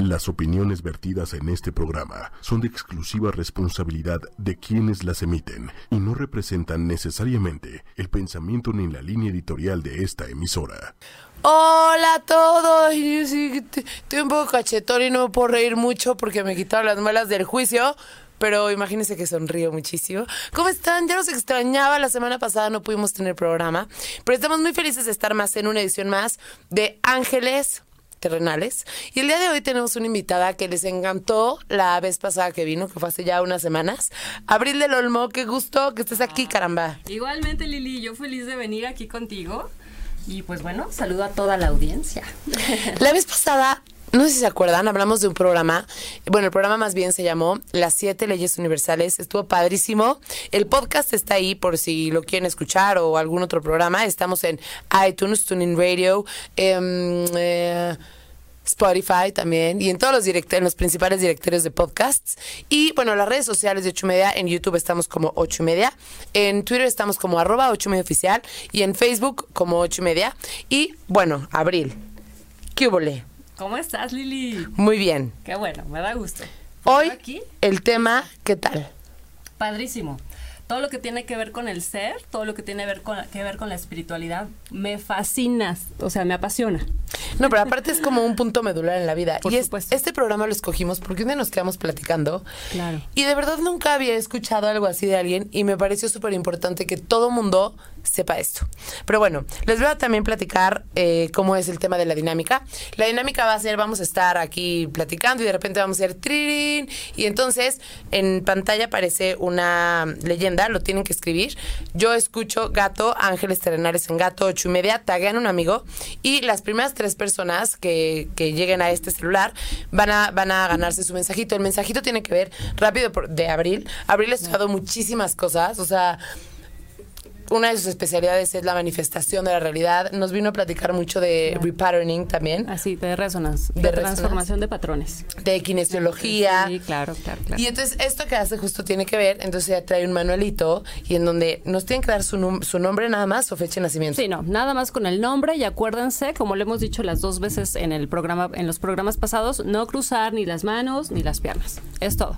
Las opiniones vertidas en este programa son de exclusiva responsabilidad de quienes las emiten y no representan necesariamente el pensamiento ni la línea editorial de esta emisora. Hola a todos. Estoy un poco cachetón y no me puedo reír mucho porque me quitaron las muelas del juicio. Pero imagínense que sonrío muchísimo. ¿Cómo están? Ya los extrañaba. La semana pasada no pudimos tener programa. Pero estamos muy felices de estar más en una edición más de Ángeles terrenales. Y el día de hoy tenemos una invitada que les encantó la vez pasada que vino, que fue hace ya unas semanas. Abril del Olmo, qué gusto que estés aquí, caramba. Igualmente, Lili, yo feliz de venir aquí contigo. Y pues bueno, saludo a toda la audiencia. La vez pasada, no sé si se acuerdan, hablamos de un programa. Bueno, el programa más bien se llamó Las siete leyes universales. Estuvo padrísimo. El podcast está ahí por si lo quieren escuchar o algún otro programa. Estamos en iTunes, TuneIn Radio, em, eh, Spotify también y en todos los direct en los principales directorios de podcasts y bueno las redes sociales de ocho y media en YouTube estamos como ocho y media en Twitter estamos como arroba ocho y media oficial y en Facebook como ocho y media y bueno Abril qué hubole ¿Cómo estás, Lili? muy bien Qué bueno, me da gusto. hoy aquí, el tema qué tal padrísimo. Todo lo que tiene que ver con el ser, todo lo que tiene ver con, que ver con la espiritualidad, me fascina, o sea, me apasiona. No, pero aparte es como un punto medular en la vida. Por y es- este programa lo escogimos porque un día nos quedamos platicando. Claro. Y de verdad nunca había escuchado algo así de alguien y me pareció súper importante que todo mundo sepa esto. Pero bueno, les voy a también platicar eh, cómo es el tema de la dinámica. La dinámica va a ser, vamos a estar aquí platicando y de repente vamos a hacer tririn y entonces en pantalla aparece una leyenda, lo tienen que escribir. Yo escucho gato, ángeles terrenales en gato, ocho y media, taguean un amigo y las primeras tres personas que, que lleguen a este celular van a, van a ganarse su mensajito. El mensajito tiene que ver rápido por- de Abril. Abril ha estudiado muchísimas cosas, o sea, una de sus especialidades es la manifestación de la realidad. Nos vino a platicar mucho de repatterning también, Así, de resonance, De de, resonance. transformación de patrones. de kinesiología. Sí, claro, claro, claro. Y entonces esto que hace justo tiene que ver, entonces ella trae un manualito y en donde nos tienen que dar su, su nombre nada más o fecha de nacimiento. Sí, no, nada más con el nombre y acuérdense, como le hemos dicho las dos veces en el programa, en los programas pasados, no cruzar ni las manos ni las piernas. Es todo.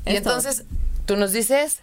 Y todo. entonces tú nos dices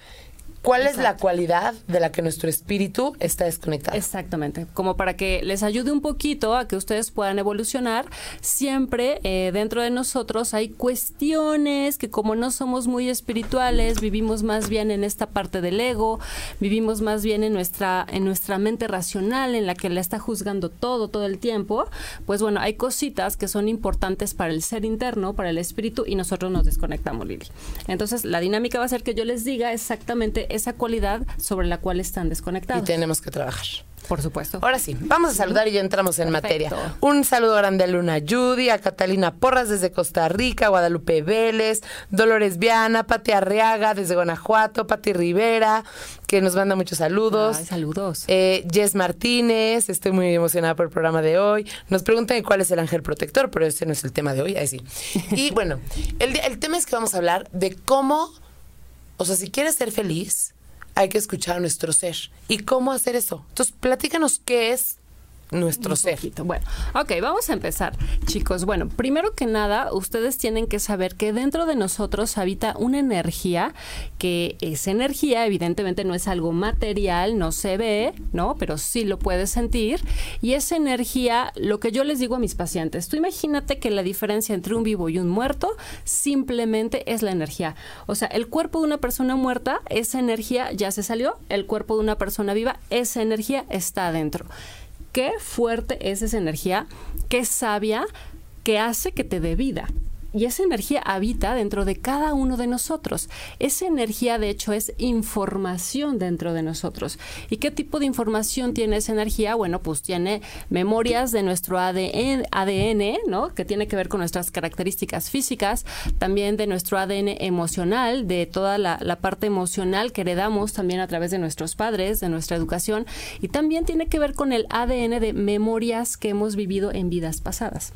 cuál es la cualidad de la que nuestro espíritu está desconectado. Exactamente, como para que les ayude un poquito a que ustedes puedan evolucionar, siempre eh, dentro de nosotros hay cuestiones que como no somos muy espirituales, vivimos más bien en esta parte del ego, vivimos más bien en nuestra, en nuestra mente racional, en la que la está juzgando todo, todo el tiempo, pues bueno, hay cositas que son importantes para el ser interno, para el espíritu, y nosotros nos desconectamos, Lili. Entonces, la dinámica va a ser que yo les diga exactamente esa cualidad sobre la cual están y desconectados. tenemos que trabajar. Por supuesto. Ahora sí, vamos a saludar y ya entramos en Perfecto. materia. Un saludo grande a Luna Judy, a Catalina Porras desde Costa Rica, Guadalupe Vélez, Dolores Viana, Pati Arriaga desde Guanajuato, Pati Rivera, que nos manda muchos saludos. Ay, saludos. Eh, Jess Martínez, estoy muy emocionada por el programa de hoy. Nos preguntan cuál es el ángel protector, pero ese no es el tema de hoy, ahí sí. Y bueno, el, el tema es que vamos a hablar de cómo, o sea, si quieres ser feliz, hay que escuchar a nuestro ser. ¿Y cómo hacer eso? Entonces, platícanos qué es nuestro Un ser. poquito. Bueno, ok, vamos a empezar, chicos. Bueno, primero que nada, ustedes tienen que saber que dentro de nosotros habita una energía, que esa energía evidentemente no es algo material, no se ve, ¿no? Pero sí lo puedes sentir. Y esa energía, lo que yo les digo a mis pacientes, tú imagínate que la diferencia entre un vivo y un muerto simplemente es la energía. O sea, el cuerpo de una persona muerta, esa energía ya se salió, el cuerpo de una persona viva, esa energía está adentro qué fuerte es esa energía, qué sabia, que hace que te dé vida. Y esa energía habita dentro de cada uno de nosotros. Esa energía, de hecho, es información dentro de nosotros. ¿Y qué tipo de información tiene esa energía? Bueno, pues tiene memorias de nuestro ADN, ADN ¿no? Que tiene que ver con nuestras características físicas, también de nuestro ADN emocional, de toda la, la parte emocional que heredamos también a través de nuestros padres, de nuestra educación, y también tiene que ver con el ADN de memorias que hemos vivido en vidas pasadas.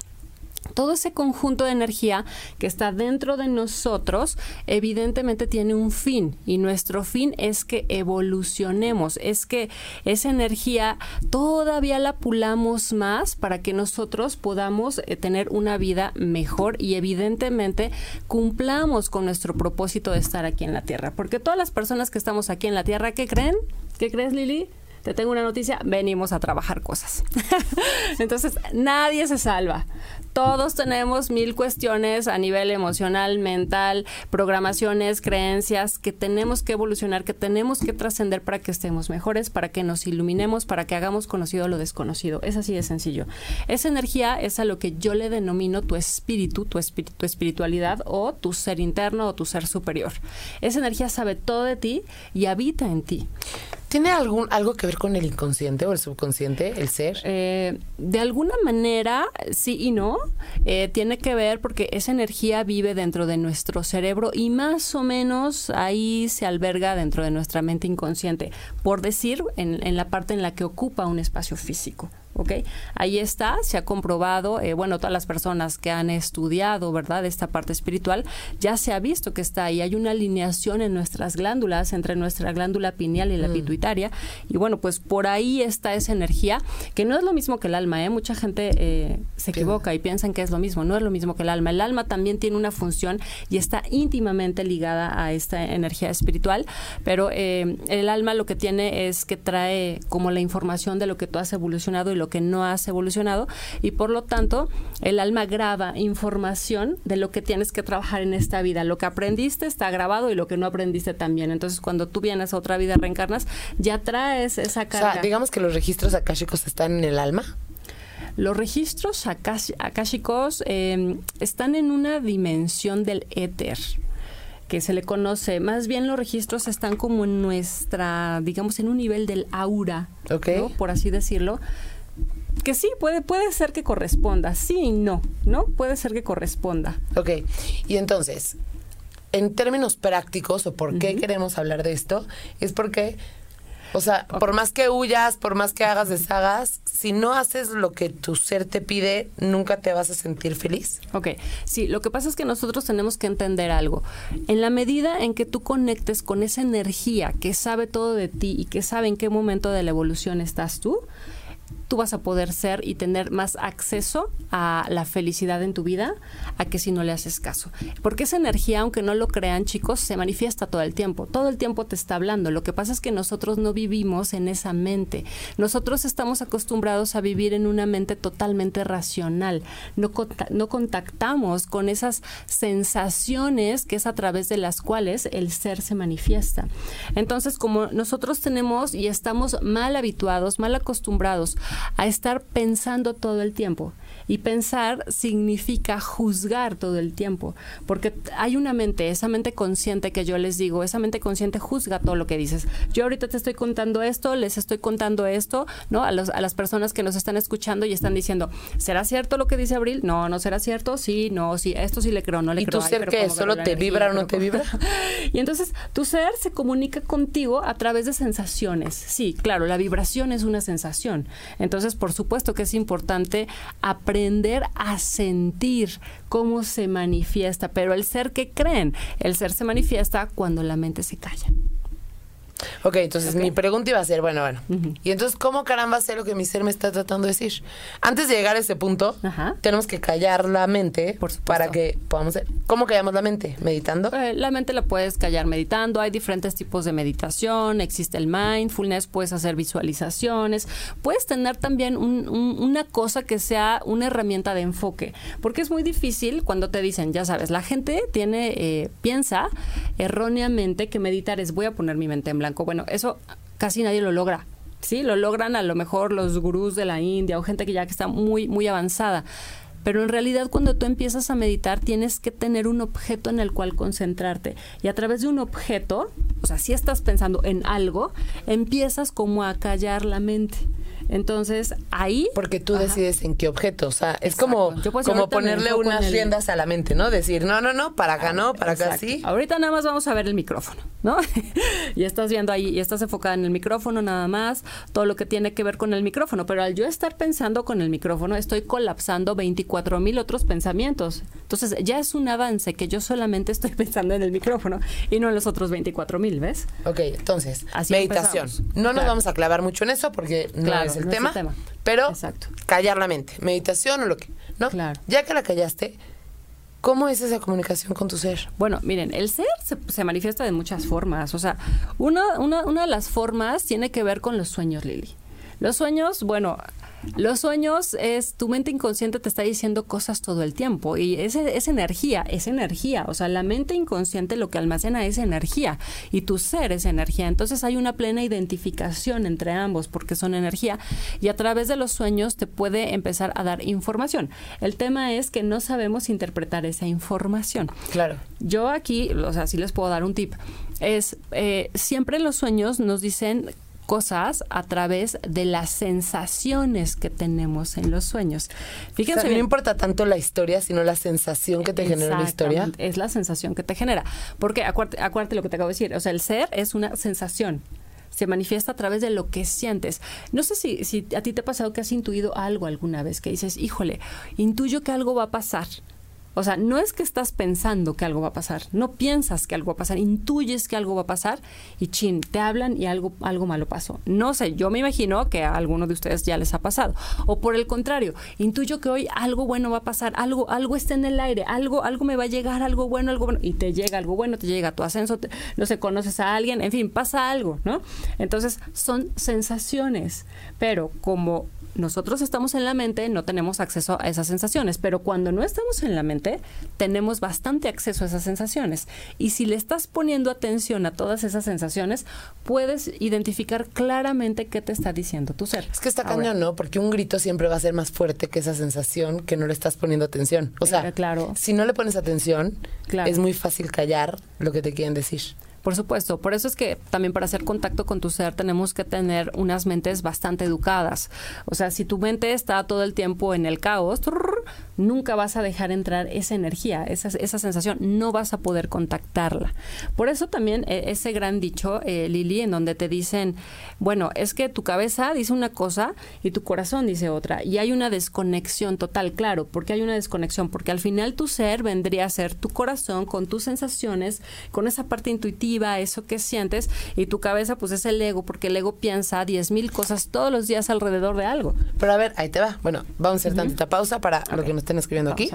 Todo ese conjunto de energía que está dentro de nosotros evidentemente tiene un fin y nuestro fin es que evolucionemos, es que esa energía todavía la pulamos más para que nosotros podamos eh, tener una vida mejor y evidentemente cumplamos con nuestro propósito de estar aquí en la Tierra. Porque todas las personas que estamos aquí en la Tierra, ¿qué creen? ¿Qué crees, Lili? te tengo una noticia, venimos a trabajar cosas. Entonces, nadie se salva. Todos tenemos mil cuestiones a nivel emocional, mental, programaciones, creencias que tenemos que evolucionar, que tenemos que trascender para que estemos mejores, para que nos iluminemos, para que hagamos conocido lo desconocido. Es así de sencillo. Esa energía es a lo que yo le denomino tu espíritu, tu, espíritu, tu espiritualidad o tu ser interno o tu ser superior. Esa energía sabe todo de ti y habita en ti. ¿Tiene algún, algo que ver con el inconsciente o el subconsciente, el ser? Eh, de alguna manera, sí y no. Eh, tiene que ver porque esa energía vive dentro de nuestro cerebro y más o menos ahí se alberga dentro de nuestra mente inconsciente, por decir, en la parte en la que ocupa un espacio físico. ¿Ok? Ahí está, se ha comprobado, eh, bueno, todas las personas que han estudiado, ¿verdad?, esta parte espiritual, ya se ha visto que está ahí. Hay una alineación en nuestras glándulas, entre nuestra glándula pineal y la mm. pituitaria. Y bueno, pues por ahí está esa energía, que no es lo mismo que el alma, ¿eh? Mucha gente eh, se equivoca y piensan que es lo mismo. No es lo mismo que el alma. El alma también tiene una función y está íntimamente ligada a esta energía espiritual, pero eh, el alma lo que tiene es que trae como la información de lo que tú has evolucionado y lo que no has evolucionado y por lo tanto el alma graba información de lo que tienes que trabajar en esta vida. Lo que aprendiste está grabado y lo que no aprendiste también. Entonces cuando tú vienes a otra vida reencarnas ya traes esa carga. O sea, digamos que los registros akáshicos están en el alma. Los registros akáshicos eh, están en una dimensión del éter que se le conoce. Más bien los registros están como en nuestra, digamos, en un nivel del aura, por así decirlo que sí, puede, puede ser que corresponda, sí y no, ¿no? Puede ser que corresponda. Ok, y entonces, en términos prácticos, o por qué queremos hablar de esto, es porque, o sea, por más que huyas, por más que hagas, deshagas, si no haces lo que tu ser te pide, nunca te vas a sentir feliz. Ok, sí, lo que pasa es que nosotros tenemos que entender algo. En la medida en que tú conectes con esa energía que sabe todo de ti y que sabe en qué momento de la evolución estás tú, tú vas a poder ser y tener más acceso a la felicidad en tu vida a que si no le haces caso. Porque esa energía, aunque no lo crean chicos, se manifiesta todo el tiempo. Todo el tiempo te está hablando. Lo que pasa es que nosotros no vivimos en esa mente. Nosotros estamos acostumbrados a vivir en una mente totalmente racional. No, no contactamos con esas sensaciones que es a través de las cuales el ser se manifiesta. Entonces, como nosotros tenemos y estamos mal habituados, mal acostumbrados a estar pensando todo el tiempo. Y pensar significa juzgar todo el tiempo, porque hay una mente, esa mente consciente que yo les digo, esa mente consciente juzga todo lo que dices. Yo ahorita te estoy contando esto, les estoy contando esto, ¿no? A, los, a las personas que nos están escuchando y están diciendo, ¿será cierto lo que dice Abril? No, no será cierto, sí, no, sí, esto sí le creo, no le creo. ¿Y tu ser que solo te vibra o no te vibra? y entonces tu ser se comunica contigo a través de sensaciones. Sí, claro, la vibración es una sensación. Entonces, por supuesto que es importante aprender a sentir cómo se manifiesta, pero el ser que creen, el ser se manifiesta cuando la mente se calla. Ok, entonces mi pregunta iba a ser, bueno, bueno. Y entonces, ¿cómo caramba sé lo que mi ser me está tratando de decir? Antes de llegar a ese punto, tenemos que callar la mente para que podamos... ¿Cómo callamos la mente? ¿Meditando? Eh, la mente la puedes callar meditando. Hay diferentes tipos de meditación. Existe el mindfulness, puedes hacer visualizaciones. Puedes tener también una cosa que sea una herramienta de enfoque. Porque es muy difícil cuando te dicen, ya sabes, la gente tiene, eh, piensa erróneamente que meditar es voy a poner mi mente en blanco bueno, eso casi nadie lo logra. Sí, lo logran a lo mejor los gurús de la India o gente que ya que está muy, muy avanzada. Pero en realidad cuando tú empiezas a meditar tienes que tener un objeto en el cual concentrarte. Y a través de un objeto, o sea, si estás pensando en algo, empiezas como a callar la mente. Entonces, ahí... Porque tú decides en qué objeto, o sea, es como, como ponerle unas riendas a la mente, ¿no? Decir, no, no, no, para acá no, para acá sí. Ahorita nada más vamos a ver el micrófono. ¿no? y estás viendo ahí, y estás enfocada en el micrófono nada más, todo lo que tiene que ver con el micrófono, pero al yo estar pensando con el micrófono, estoy colapsando 24 mil otros pensamientos. Entonces, ya es un avance que yo solamente estoy pensando en el micrófono y no en los otros 24 mil, ¿ves? Ok, entonces, meditación. No nos vamos a clavar mucho en eso porque no, es, el tema, pero Exacto. callar la mente, meditación o lo que, ¿no? Claro. Ya que la callaste, ¿Cómo es esa comunicación con tu ser? Bueno, miren, el ser se, manifiesta de muchas formas. O sea, una, una, una de las formas tiene que ver con los sueños, Lili. Los sueños, bueno, los sueños es tu mente inconsciente te está diciendo cosas todo el tiempo y es, es energía, es energía. O sea, la mente inconsciente lo que almacena es energía y tu ser es energía. Entonces hay una plena identificación entre ambos porque son energía y a través de los sueños te puede empezar a dar información. El tema es que no sabemos interpretar esa información. Claro. Yo aquí, o sea, sí les puedo dar un tip. Es eh, siempre los sueños nos dicen cosas a través de las sensaciones que tenemos en los sueños. Fíjense. no importa tanto la historia, sino la sensación que te genera la historia. Es la sensación que te genera. Porque acuérdate, lo que te acabo de decir. O sea, el ser es una sensación se manifiesta a través de lo que sientes. No sé si, si a ti te ha pasado que has intuido algo alguna vez, que dices, híjole, intuyo que algo va a pasar. O sea, no es que estás pensando que algo va a pasar, no piensas que algo va a pasar, intuyes que algo va a pasar y chin, te hablan y algo, algo malo pasó. No sé, yo me imagino que a alguno de ustedes ya les ha pasado. O por el contrario, intuyo que hoy algo bueno va a pasar, algo, algo está en el aire, algo, algo me va a llegar, algo bueno, algo bueno, y te llega algo bueno, te llega tu ascenso, no sé, conoces a alguien, en fin, pasa algo, ¿no? Entonces, son sensaciones, pero como nosotros estamos en la mente, no tenemos acceso a esas sensaciones, pero cuando no estamos en la mente, tenemos bastante acceso a esas sensaciones. Y si le estás poniendo atención a todas esas sensaciones, puedes identificar claramente qué te está diciendo tu ser. Es que está cañón, ¿no? Porque un grito siempre va a ser más fuerte que esa sensación que no le estás poniendo atención. O sea, claro. si no le pones atención, es muy fácil callar lo que te quieren decir. Por supuesto, por eso es que también para hacer contacto con tu ser tenemos que tener unas mentes bastante educadas. O sea, si tu mente está todo el tiempo en el caos, nunca vas a dejar entrar esa energía, esa, esa sensación, no vas a poder contactarla. Por eso también eh, ese gran dicho, eh, Lili, en donde te dicen, bueno, es que tu cabeza dice una cosa y tu corazón dice otra, y hay una desconexión total, claro, porque hay una desconexión, porque al final tu ser vendría a ser tu corazón con tus sensaciones, con esa parte intuitiva, eso que sientes, y tu cabeza pues es el ego, porque el ego piensa diez mil cosas todos los días alrededor de algo. Pero a ver, ahí te va. Bueno, vamos a hacer tantita pausa para lo que nos estén escribiendo aquí.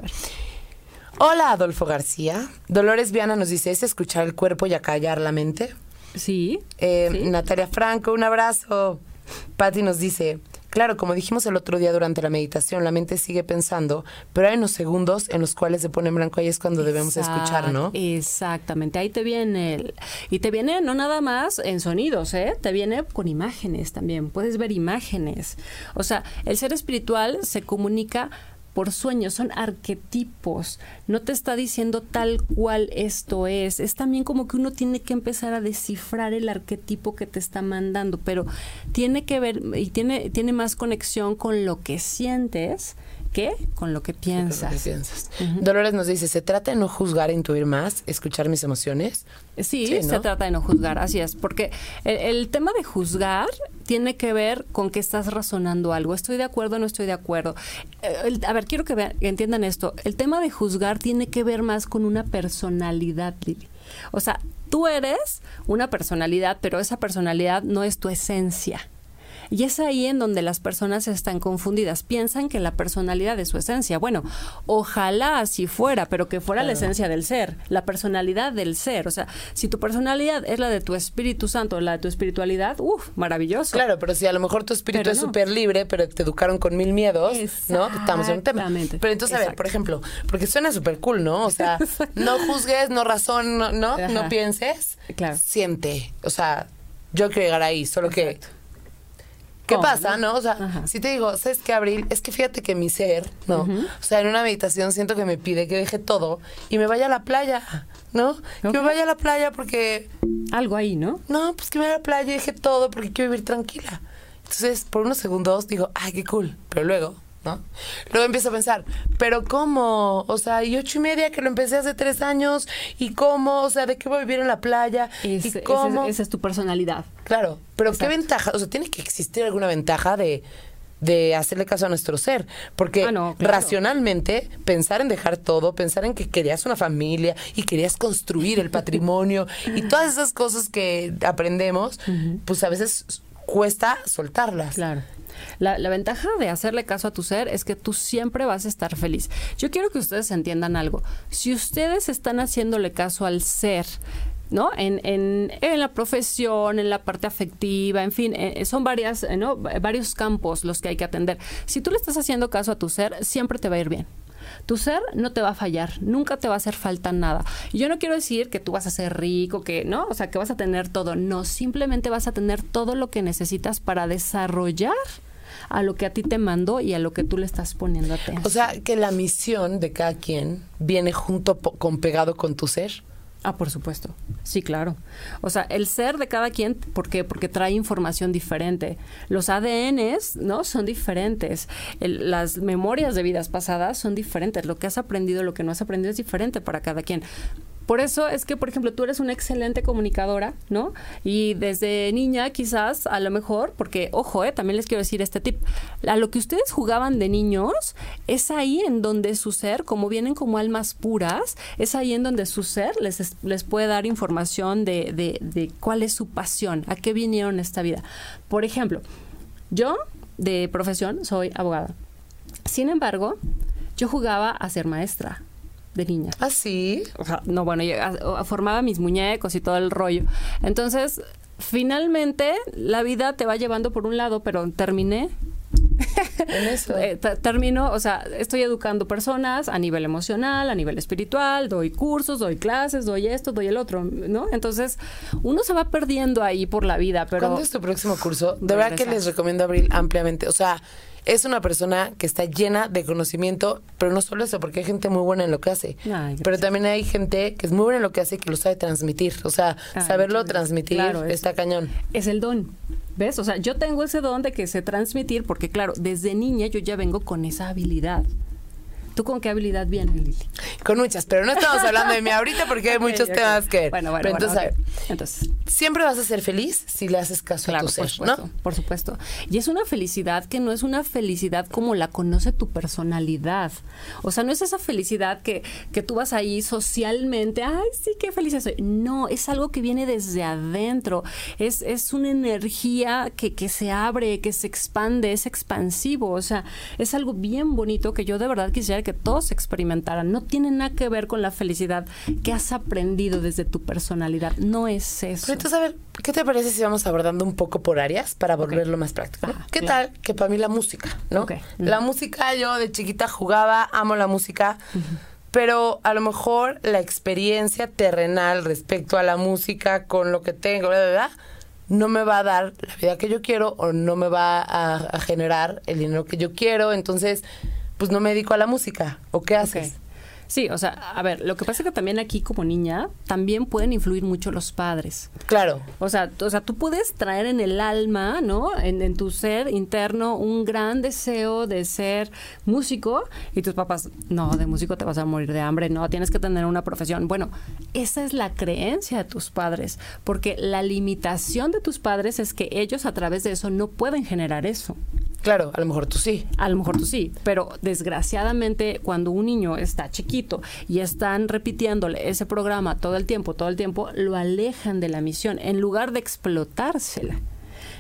Hola, Adolfo García. Dolores Viana nos dice, ¿es escuchar el cuerpo y acallar la mente? Sí. Eh, Natalia Franco, un abrazo. Patti nos dice, Claro, como dijimos el otro día durante la meditación, la mente sigue pensando, pero hay unos segundos en los cuales se pone en blanco, ahí es cuando debemos escuchar, ¿no? Exactamente, ahí te viene el... Y te viene no nada más en sonidos, ¿eh? Te viene con imágenes también, puedes ver imágenes. O sea, el ser espiritual se comunica por sueños, son arquetipos, no te está diciendo tal cual esto es, es también como que uno tiene que empezar a descifrar el arquetipo que te está mandando, pero tiene que ver y tiene, tiene más conexión con lo que sientes qué? Con lo que piensas. Dolores nos dice, ¿se trata de no juzgar, intuir más, escuchar mis emociones? Sí, se trata de no juzgar, así es, porque el, tema de juzgar tiene que ver con que estás razonando algo. ¿Estoy de acuerdo o no estoy de acuerdo? Eh, a ver, quiero que, vean, que entiendan esto. El tema de juzgar tiene que ver más con una personalidad, O sea, tú eres una personalidad, pero esa personalidad no es tu esencia. Y es ahí en donde las personas están confundidas. Piensan que la personalidad es su esencia. Bueno, ojalá así fuera, pero que fuera la esencia del ser, la personalidad del ser. O sea, si tu personalidad es la de tu Espíritu Santo, la de tu espiritualidad, uff, maravilloso. Claro, pero si a lo mejor tu espíritu es súper libre, pero te educaron con mil miedos, ¿no? Estamos en un tema. Pero entonces, a ver, por ejemplo, porque suena súper cool, ¿no? O sea, no juzgues, no razón, no, no, pienses, claro. siente. O sea, yo quiero llegar ahí, solo que ¿Qué pasa, no? O sea, si te digo, ¿sabes qué, Abril? Es que fíjate que mi ser, ¿no? O sea, en una meditación siento que me pide que deje todo y me vaya a la playa, ¿no? Que me vaya a la playa porque... Algo ahí, ¿no? No, pues que me vaya a la playa y deje todo porque quiero vivir tranquila. Entonces, por unos segundos digo, ay, qué cool. Pero luego ¿no? Luego empiezo a pensar, pero ¿cómo? O sea, y ocho y media que lo empecé hace tres años, ¿y cómo? O sea, ¿de qué voy a vivir en la playa? ¿Y cómo? esa es tu personalidad. Claro, pero ¿qué ventaja? O sea, tiene que existir alguna ventaja de, de hacerle caso a nuestro ser. Porque Ah, no, claro. racionalmente, pensar en dejar todo, pensar en que querías una familia y querías construir el patrimonio y todas esas cosas que aprendemos, pues a veces cuesta soltarlas. Claro. La, ventaja de hacerle caso a tu ser es que tú siempre vas a estar feliz. Yo quiero que ustedes entiendan algo. Si ustedes están haciéndole caso al ser, ¿no? En, en, en la profesión, en la parte afectiva, en fin, eh, son varias, eh, ¿no? Va- varios campos los que hay que atender. Si tú le estás haciendo caso a tu ser, siempre te va a ir bien. Tu ser no te va a fallar, nunca te va a hacer falta nada. Yo no quiero decir que tú vas a ser rico, que no, o sea, que vas a tener todo. No, simplemente vas a tener todo lo que necesitas para desarrollar a lo que a ti te mandó y a lo que tú le estás poniendo atención. O sea, que la misión de cada quien viene junto con pegado con tu ser. Ah, por supuesto. Sí, claro. O sea, el ser de cada quien, ¿por qué? Porque trae información diferente. Los ADNs, ¿no? Son diferentes. El- las memorias de vidas pasadas son diferentes. Lo que has aprendido, lo que no has aprendido es diferente para cada quien. Por eso es que, por ejemplo, tú eres una excelente comunicadora, ¿no? Y desde niña, quizás, a lo mejor, porque, ojo, eh, también les quiero decir este tip, a lo que ustedes jugaban de niños, es ahí en donde su ser, como vienen como almas puras, es ahí en donde su ser les, es- les puede dar información de, de, de cuál es su pasión, a qué vinieron esta vida. Por ejemplo, yo, de profesión, soy abogada. Sin embargo, yo jugaba a ser maestra de niña. ¿Ah, sí? O sea, no, bueno, yo a- a- formaba mis muñecos y todo el rollo. Entonces, finalmente, la vida te va llevando por un lado, pero terminé. En eso. eh, te- termino, o sea, estoy educando personas a nivel emocional, a nivel espiritual, doy cursos, doy clases, doy esto, doy el otro, ¿no? Entonces, uno se va perdiendo ahí por la vida, pero... ¿Cuándo es tu próximo curso? De verdad que les recomiendo Abril ampliamente. O sea, es una persona que está llena de conocimiento, pero no solo eso, porque hay gente muy buena en lo que hace. Ay, pero también hay gente que es muy buena en lo que hace y que lo sabe transmitir. O sea, Ay, saberlo transmitir Claro, es- está cañón. es el don. ¿Ves? O sea, yo tengo ese don de que sé transmitir porque, claro, desde niña yo ya vengo con esa habilidad. ¿Tú con qué habilidad vienes, Lili? Con muchas, pero no estamos hablando de mí ahorita porque hay muchos temas que... Bueno, bueno, pero bueno, entonces, Entonces, siempre vas a ser feliz si le haces caso claro, a tu por ser, supuesto, ¿no? por supuesto. Y es una felicidad que no es una felicidad como la conoce tu personalidad. O sea, no es esa felicidad que, que tú vas ahí socialmente, ay, sí, qué feliz soy. No, es algo que viene desde adentro. Es, es una energía que, que se abre, que se expande, es expansivo. O sea, es algo bien bonito que yo de verdad quisiera que todos experimentaran. No tiene nada que ver con la felicidad que has aprendido desde tu personalidad. No es eso. Pero entonces, a ver, ¿qué te parece si vamos abordando un poco por áreas para volverlo más práctico? Ah, ¿Qué claro. tal que para mí la música, no? La música, yo de chiquita jugaba, amo la música, pero a lo mejor la experiencia terrenal respecto a la música con lo que tengo, bla, bla, bla, no me va a dar la vida que yo quiero o no me va a, a generar el dinero que yo quiero, entonces, pues no me dedico a la música. ¿O qué haces? Sí, o sea, a ver, lo que pasa es que también aquí como niña también pueden influir mucho los padres. Claro. O sea, o sea, tú puedes traer en el alma, ¿no? En, en tu ser interno un gran deseo de ser músico y tus papás, no, de músico te vas a morir de hambre, no, tienes que tener una profesión. Bueno, esa es la creencia de tus padres, porque la limitación de tus padres es que ellos a través de eso no pueden generar eso. Claro, a lo mejor tú sí. A lo mejor tú sí, pero desgraciadamente cuando un niño está chiquito y están repitiéndole ese programa todo el tiempo, todo el tiempo, lo alejan de la misión en lugar de explotársela.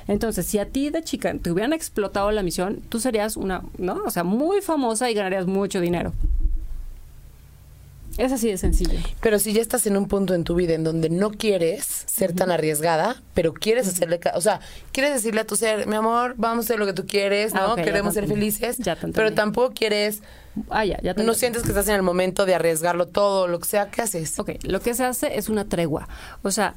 Entonces, si a ti de chica te hubieran explotado la misión, tú serías una, ¿no? O sea, muy famosa y ganarías mucho dinero. Es así de sencillo. Pero si ya estás en un punto en tu vida en donde no quieres ser tan arriesgada, pero quieres hacerle, o sea, quieres decirle a tu ser, mi amor, vamos a hacer lo que tú quieres, ¿no? Ah, ya Queremos ser felices, Ya pero tampoco quieres, Ah, ya, ya no sientes que estás en el momento de arriesgarlo todo, lo que sea, ¿qué haces? Ok, lo que se hace es una tregua. O sea,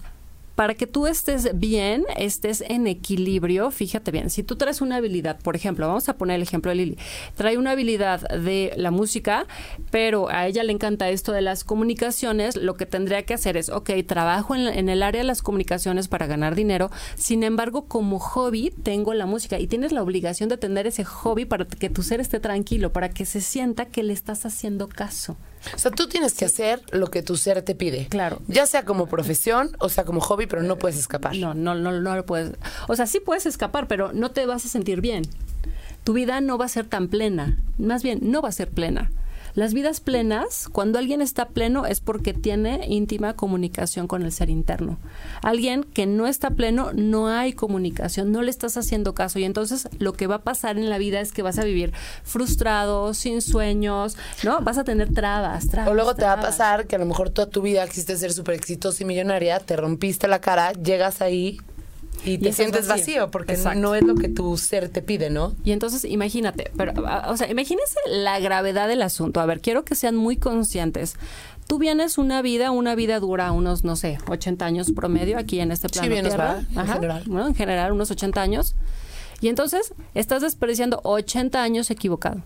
para que tú estés bien, estés en equilibrio, fíjate bien, si tú traes una habilidad, por ejemplo, vamos a poner el ejemplo de Lili, trae una habilidad de la música, pero a ella le encanta esto de las comunicaciones, lo que tendría que hacer es, ok, trabajo en, en el área de las comunicaciones para ganar dinero, sin embargo, como hobby tengo la música y tienes la obligación de tener ese hobby para que tu ser esté tranquilo, para que se sienta que le estás haciendo caso. O sea, tú tienes que hacer lo que tu ser te pide. Claro. Ya sea como profesión o sea como hobby, pero no puedes escapar. No, no, no, no lo puedes. O sea, sí puedes escapar, pero no te vas a sentir bien. Tu vida no va a ser tan plena. Más bien, no va a ser plena. Las vidas plenas, cuando alguien está pleno es porque tiene íntima comunicación con el ser interno. Alguien que no está pleno, no hay comunicación, no le estás haciendo caso y entonces lo que va a pasar en la vida es que vas a vivir frustrado, sin sueños, ¿no? Vas a tener trabas, trabas. O luego te va a pasar que a lo mejor toda tu vida quisiste ser súper exitosa y millonaria, te rompiste la cara, llegas ahí y te sientes vacío. vacío, porque Exacto. no es lo que tu ser te pide, ¿no? Y entonces imagínate, pero, ah, o sea, imagínense la gravedad del asunto. A ver, quiero que sean muy conscientes. Tú vienes una vida, una vida dura unos, no sé, 80 años promedio aquí en este Sí, plano bien nos Tierra. va, en general. Bueno, en general, unos 80 años. Y entonces estás desperdiciando 80 años equivocado.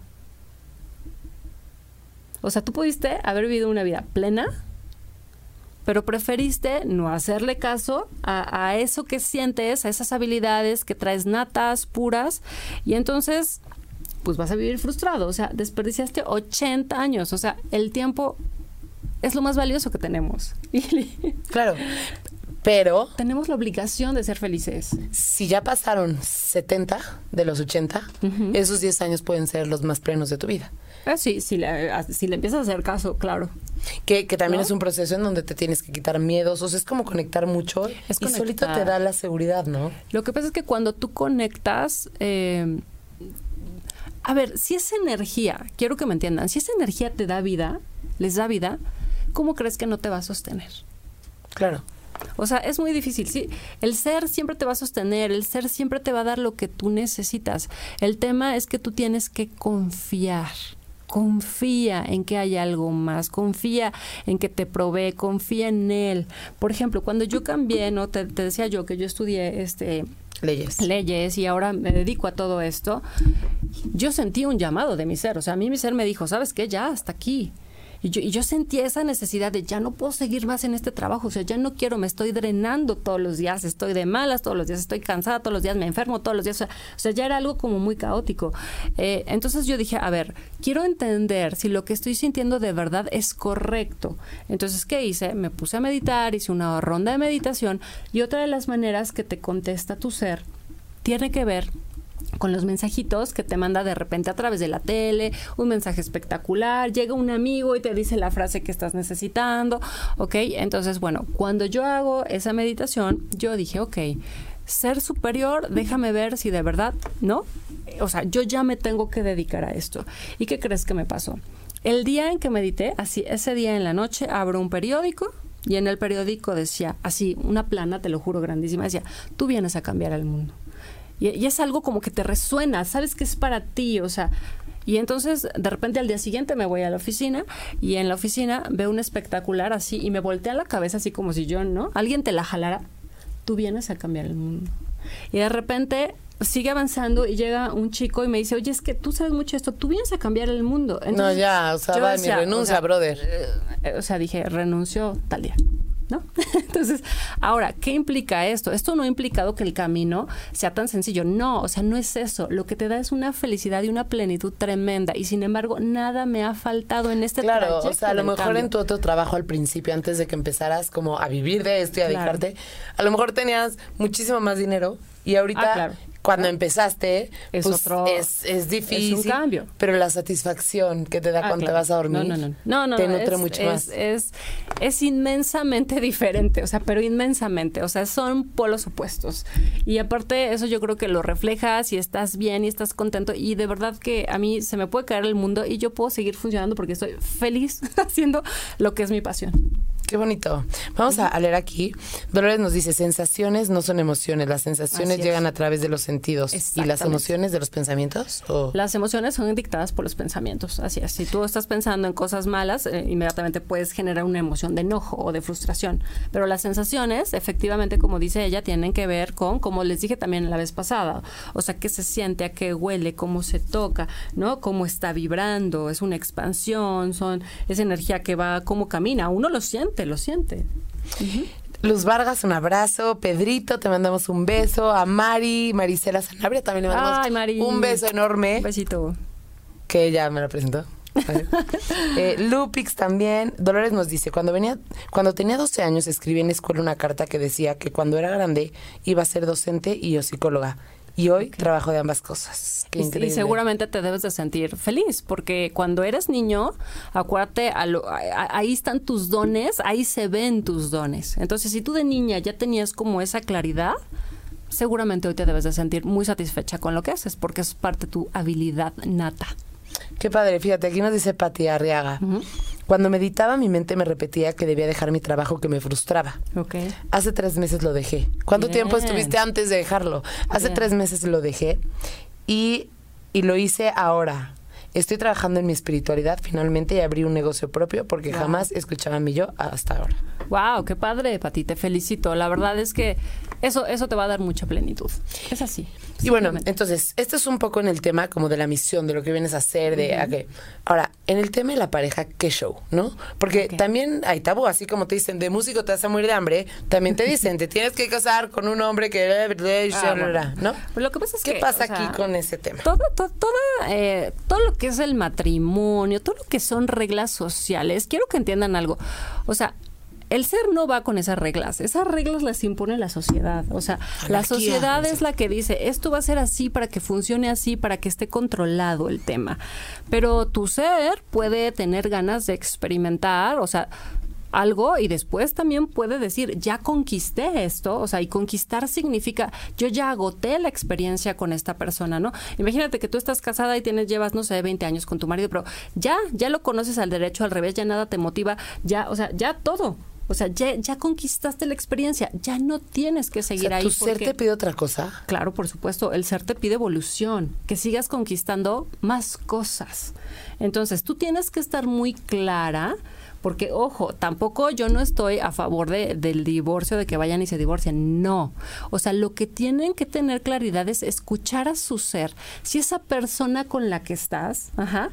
O sea, tú pudiste haber vivido una vida plena, pero preferiste no hacerle caso a, a eso que sientes, a esas habilidades que traes natas, puras, y entonces pues vas a vivir frustrado. O sea, desperdiciaste 80 años. O sea, el tiempo es lo más valioso que tenemos. Claro. Pero tenemos la obligación de ser felices. si ya pasaron 70 de los 80, esos 10 años pueden ser los más plenos de tu vida. Ah, sí, si le, ah, si le empiezas a hacer caso, claro. Que, que también ¿No? es un proceso en donde te tienes que quitar miedos, o sea, es como conectar mucho Es y solito te da la seguridad, ¿no? Lo que pasa es que cuando tú conectas, eh, a ver, si esa energía, quiero que me entiendan, si esa energía te da vida, les da vida, ¿cómo crees que no te va a sostener? Claro. O sea, es muy difícil. Sí, el ser siempre te va a sostener, el ser siempre te va a dar lo que tú necesitas. El tema es que tú tienes que confiar. Confía en que hay algo más, confía en que te provee, confía en él. Por ejemplo, cuando yo cambié, no te, te decía yo que yo estudié este Leyes. leyes y ahora me dedico a todo esto, yo sentí un llamado de mi ser. O sea, a mí mi ser me dijo, ¿sabes qué? Ya, hasta aquí. Y yo, y yo sentí esa necesidad de ya no puedo seguir más en este trabajo, o sea, ya no quiero, me estoy drenando todos los días, estoy de malas todos los días, estoy cansada todos los días, me enfermo todos los días, o sea, o sea, ya era algo como muy caótico. Eh, entonces yo dije, a ver, quiero entender si lo que estoy sintiendo de verdad es correcto. Entonces, ¿qué hice? Me puse a meditar, hice una ronda de meditación y otra de las maneras que te contesta tu ser tiene que ver con los mensajitos que te manda de repente a través de la tele, un mensaje espectacular, llega un amigo y te dice la frase que estás necesitando, ¿ok? Entonces, bueno, cuando yo hago esa meditación, yo dije, ok, ser superior, déjame ver si de verdad, ¿no? O sea, yo ya me tengo que dedicar a esto. ¿Y qué crees que me pasó? El día en que medité, así, ese día en la noche, abro un periódico y en el periódico decía, así, una plana, te lo juro, grandísima, decía, tú vienes a cambiar el mundo. Y, y es algo como que te resuena, sabes que es para ti, o sea. Y entonces, de repente al día siguiente me voy a la oficina y en la oficina veo un espectacular así y me voltea la cabeza así como si yo, ¿no? Alguien te la jalara. Tú vienes a cambiar el mundo. Y de repente sigue avanzando y llega un chico y me dice, oye, es que tú sabes mucho esto, tú vienes a cambiar el mundo. no, ya, o sea, va, mi renuncia, o sea, brother. eh, o sea, dije, renuncio tal día. ¿No? Entonces, ahora, ¿qué implica esto? Esto no ha implicado que el camino sea tan sencillo. No, o sea, no es eso. Lo que te da es una felicidad y una plenitud tremenda. Y sin embargo, nada me ha faltado en este Claro, o sea, a lo mejor cambio. en tu otro trabajo al principio, antes de que empezaras como a vivir de esto y a Claro. dedicarte, a lo mejor tenías muchísimo más dinero y ahorita, Ah, claro. Cuando empezaste, Es pues otro- es, es difícil. cambio. Pero la satisfacción que te da Ah, cuando claro. te vas a dormir, No, no, no. No, no, te nutre es, mucho más. Es, es inmensamente diferente, o sea, pero inmensamente. O sea, son polos opuestos. Y aparte, eso yo creo que lo reflejas y estás bien y estás contento. Y de verdad que a mí se me puede caer el mundo y yo puedo seguir funcionando porque estoy feliz haciendo lo que es mi pasión. Qué bonito. Vamos a leer aquí. Dolores nos dice, sensaciones no son emociones, las sensaciones es. llegan a través de los sentidos. ¿Y las emociones de los pensamientos? ¿O? Las emociones son dictadas por los pensamientos, así es. Si tú estás pensando en cosas malas, eh, inmediatamente puedes generar una emoción de enojo o de frustración. Pero las sensaciones, efectivamente, como dice ella, tienen que ver con, como les dije también la vez pasada, o sea, qué se siente, a qué huele, cómo se toca, ¿no? Cómo está vibrando, es una expansión, son esa energía que va, cómo camina. Uno lo siente, lo siente. Luz Vargas, un abrazo. Pedrito, te mandamos un beso. A Mari, Marisela Sanabria, también le mandamos Ay, Mari. un beso enorme. Un besito. que ella me la presentó. eh, Lupix también. Dolores nos dice, cuando venía, cuando tenía 12 años escribí en la escuela una carta que decía que cuando era grande iba a ser docente y yo psicóloga. Y hoy trabajo de ambas cosas. Qué Y- y, seguramente te debes de sentir feliz, porque cuando eres niño, acuérdate, a lo- a- a- ahí están tus dones, ahí se ven tus dones. Entonces, si tú de niña ya tenías como esa claridad, seguramente hoy te debes de sentir muy satisfecha con lo que haces, porque es parte de tu habilidad nata. Qué padre, fíjate, aquí nos dice Pati Arriaga. Cuando meditaba mi mente me repetía que debía dejar mi trabajo que me frustraba. Ok. Hace tres meses lo dejé. ¿Cuánto Bien. tiempo estuviste antes de dejarlo? Hace Bien. tres meses lo dejé y, y lo hice ahora. Estoy trabajando en mi espiritualidad finalmente y abrí un negocio propio porque Wow. jamás escuchaba a mi yo hasta ahora. Wow, qué padre, Pati, te felicito. La verdad es que eso, eso te va a dar mucha plenitud. Es así. Y bueno, entonces, esto es un poco en el tema como de la misión, de lo que vienes a hacer, de... ok. Ahora, en el tema de la pareja, ¿qué show? ¿No? Porque también hay tabú, así como te dicen, de músico te vas a morir de hambre, también te dicen, te tienes que casar con un hombre que... Ah, bueno. ¿No? Pues lo que pasa es ¿Qué que, pasa o sea, aquí con ese tema? todo, todo, toda, eh, todo lo que es el matrimonio, todo lo que son reglas sociales, quiero que entiendan algo. O sea, el ser no va con esas reglas. Esas reglas las impone la sociedad. O sea, la sociedad dice. es la que dice, esto va a ser así para que funcione así, para que esté controlado el tema. Pero tu ser puede tener ganas de experimentar, o sea, algo y después también puede decir, ya conquisté esto, o sea, y conquistar significa, yo ya agoté la experiencia con esta persona, ¿no? Imagínate que tú estás casada y tienes, llevas, no sé, 20 años con tu marido, pero ya, ya lo conoces al derecho, al revés, ya nada te motiva, ya, o sea, ya todo. O sea, ya, ya conquistaste la experiencia, ya no tienes que O seguir sea, ahí. ¿Tu ser te pide otra cosa? Claro, por supuesto, el ser te pide evolución, que sigas conquistando más cosas. Entonces, tú tienes que estar muy clara, porque, ojo, tampoco yo no estoy a favor de, del divorcio, de que vayan y se divorcien, no. O sea, lo que tienen que tener claridad es escuchar a su ser. Si esa persona con la que estás, ajá,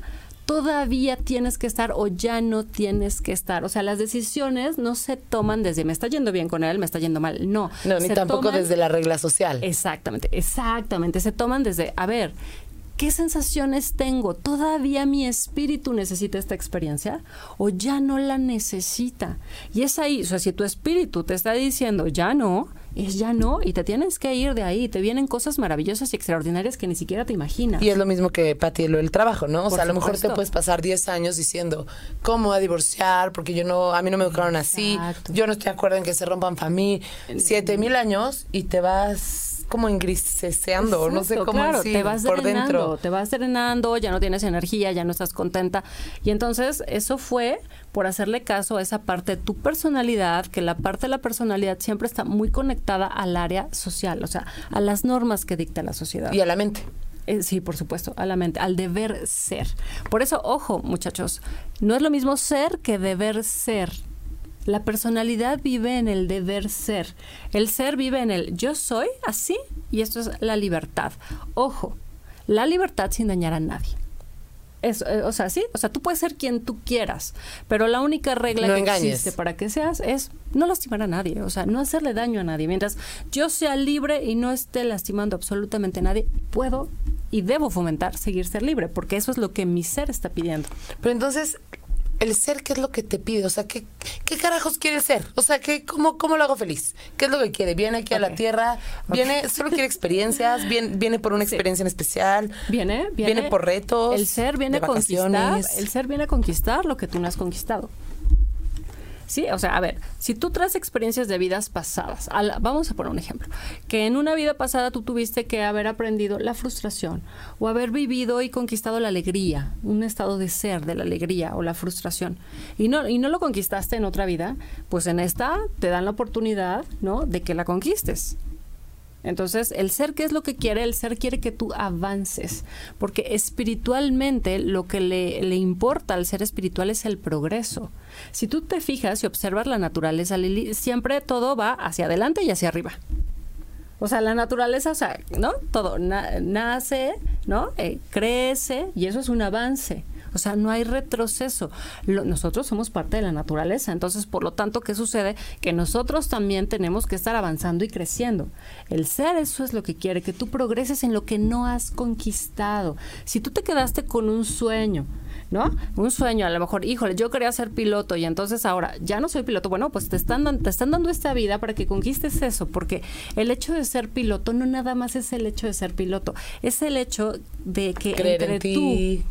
todavía tienes que estar o ya no tienes que estar. O sea, las decisiones no se toman desde me está yendo bien con él, me está yendo mal. No. No, ni tampoco toman- desde la regla social. Exactamente, exactamente. Se toman desde, a ver, ¿qué sensaciones tengo? ¿Todavía mi espíritu necesita esta experiencia o ya no la necesita? Y es ahí, o sea, si tu espíritu te está diciendo ya no, es ya no y te tienes que ir de ahí. Te vienen cosas maravillosas y extraordinarias que ni siquiera te imaginas. Y es lo mismo que Pati, lo del trabajo, ¿no? O Por sea, a lo mejor te supuesto. puedes pasar 10 años diciendo, ¿cómo a divorciar? Porque yo no, a mí no me educaron así, Exacto. yo no estoy de acuerdo en que se rompan familias. Siete mil años y te vas como engriseseando, no sé cómo claro, decir, te vas por drenando, dentro. te vas drenando, ya no tienes energía, ya no estás contenta. Y entonces eso fue por hacerle caso a esa parte de tu personalidad, que la parte de la personalidad siempre está muy conectada al área social, o sea, a las normas que dicta la sociedad. Y a la mente. Eh, sí, por supuesto, a la mente, al deber ser. Por eso, ojo, muchachos, no es lo mismo ser que deber ser. La personalidad vive en el deber ser. El ser vive en el yo soy así y esto es la libertad. Ojo, la libertad sin dañar a nadie. Es, eh, o sea, sí, o sea, tú puedes ser quien tú quieras, pero la única regla No que engañes. existe para que seas es no lastimar a nadie, o sea, no hacerle daño a nadie. Mientras yo sea libre y no esté lastimando absolutamente a nadie, puedo y debo fomentar seguir ser libre, porque eso es lo que mi ser está pidiendo. Pero entonces, el ser, ¿qué es lo que te pide? O sea, ¿qué, qué carajos quiere ser? O sea, ¿qué, cómo, ¿cómo lo hago feliz? ¿Qué es lo que quiere? ¿Viene aquí a la tierra? ¿Viene, solo quiere experiencias? ¿Viene, viene por una Sí. experiencia en especial? Viene, viene, Viene por retos, El ser viene a conquistar, el ser viene a conquistar lo que tú no has conquistado. Sí, o sea, a ver, si tú traes experiencias de vidas pasadas, vamos a poner un ejemplo, que en una vida pasada tú tuviste que haber aprendido la frustración o haber vivido y conquistado la alegría, un estado de ser de la alegría o la frustración, y no, y no lo conquistaste en otra vida, pues en esta te dan la oportunidad, ¿no?, de que la conquistes. Entonces, el ser, ¿qué es lo que quiere? El ser quiere que tú avances, porque espiritualmente lo que le, le importa al ser espiritual es el progreso. Si tú te fijas y observas la naturaleza, Lili, siempre todo va hacia adelante y hacia arriba. O sea, la naturaleza, o sea, ¿no? Todo nace, ¿no? Eh, crece y eso es un avance. O sea, no hay retroceso. nosotros somos parte de la naturaleza. Entonces, por lo tanto, ¿qué sucede? Que nosotros también tenemos que estar avanzando y creciendo. El ser, eso es lo que quiere, que tú progreses en lo que no has conquistado. Si tú te quedaste con un sueño, ¿no? Un sueño, a lo mejor, híjole, yo quería ser piloto y entonces ahora ya no soy piloto. Bueno, pues te están, te están dando esta vida para que conquistes eso, porque el hecho de ser piloto no nada más es el hecho de ser piloto, es el hecho de que entre tú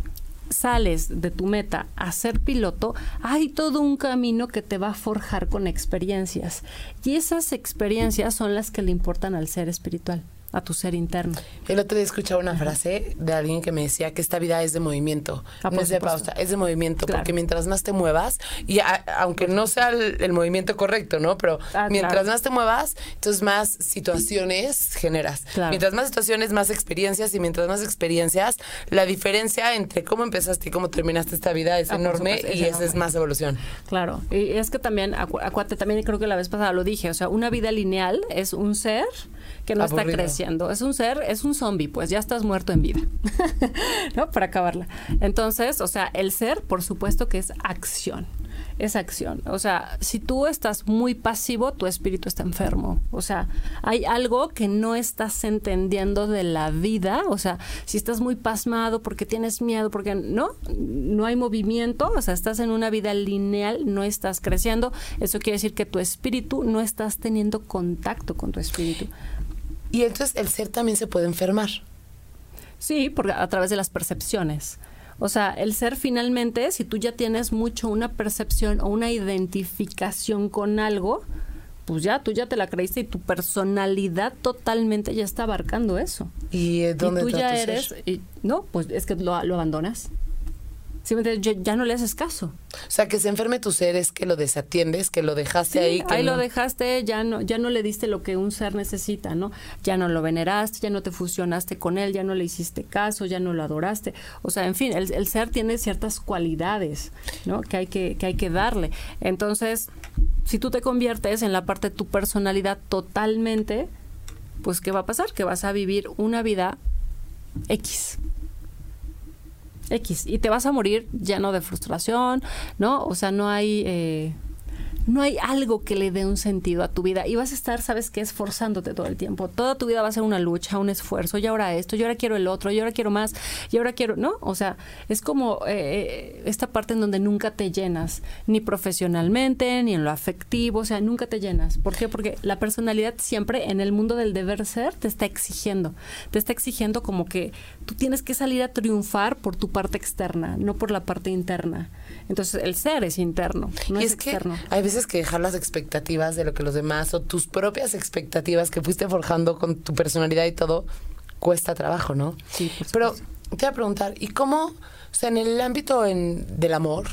sales de tu meta a ser piloto, hay todo un camino que te va a forjar con experiencias. Y esas experiencias son las que le importan al ser espiritual a tu ser interno. El otro día escuchaba una frase de alguien que me decía que esta vida es de movimiento, ah, no es de pausa, es de movimiento, porque mientras más te muevas, y aunque no sea el, movimiento correcto, ¿no? Pero ah, mientras más te muevas, entonces más situaciones generas. Mientras más situaciones, más experiencias, y mientras más experiencias, la diferencia entre cómo empezaste y cómo terminaste esta vida es ah, enorme y esa es más evolución. Claro, y es que también, acuate, también creo que la vez pasada lo dije, o sea, una vida lineal es un ser que no está creciendo. Es un ser, es un zombie, pues ya estás muerto en vida, ¿no? Para acabarla. Entonces, o sea, el ser, por supuesto que es acción es acción. O sea, si tú estás muy pasivo, tu espíritu está enfermo. O sea, hay algo que no estás entendiendo de la vida. O sea, si estás muy pasmado porque tienes miedo, porque no, no hay movimiento, o sea, estás en una vida lineal, no estás creciendo. Eso quiere decir que tu espíritu no estás teniendo contacto con tu espíritu. Y entonces el ser también se puede enfermar. Sí, porque a través de las percepciones. O sea, el ser finalmente, si tú ya tienes mucho una percepción o una identificación con algo, pues ya, tú ya te la creíste y tu personalidad totalmente ya está abarcando eso. ¿Y dónde tú ya eres? Y, no, pues es que lo, lo abandonas. Simplemente ya no le haces caso. O sea, que se enferme tu ser es que lo desatiendes, que lo dejaste ahí. ahí lo dejaste, ya no, ya no le diste lo que un ser necesita, ¿no? Ya no lo veneraste, ya no te fusionaste con él, ya no le hiciste caso, ya no lo adoraste. O sea, en fin, el, ser tiene ciertas cualidades, ¿no? Que hay que, que hay que darle. Entonces, si tú te conviertes en la parte de tu personalidad totalmente, pues ¿qué va a pasar? Que vas a vivir una vida X. X. Y te vas a morir lleno de frustración, ¿no? O sea, no hay... Eh, no hay algo que le dé un sentido a tu vida y vas a estar, sabes qué, esforzándote todo el tiempo. Toda tu vida va a ser una lucha, un esfuerzo, y ahora esto, y ahora quiero el otro, y ahora quiero más, y ahora quiero, ¿no? O sea, es como eh, esta parte en donde nunca te llenas, ni profesionalmente, ni en lo afectivo, o sea, nunca te llenas. ¿Por qué? Porque la personalidad siempre en el mundo del deber ser te está exigiendo, te está exigiendo como que tú tienes que salir a triunfar por tu parte externa, no por la parte interna. Entonces, el ser es interno, no es, externo. hay veces que dejar las expectativas de lo que los demás o tus propias expectativas que fuiste forjando con tu personalidad y todo cuesta trabajo, ¿no? Sí, Pero te voy a preguntar, ¿y cómo, o sea, en el ámbito en, del amor,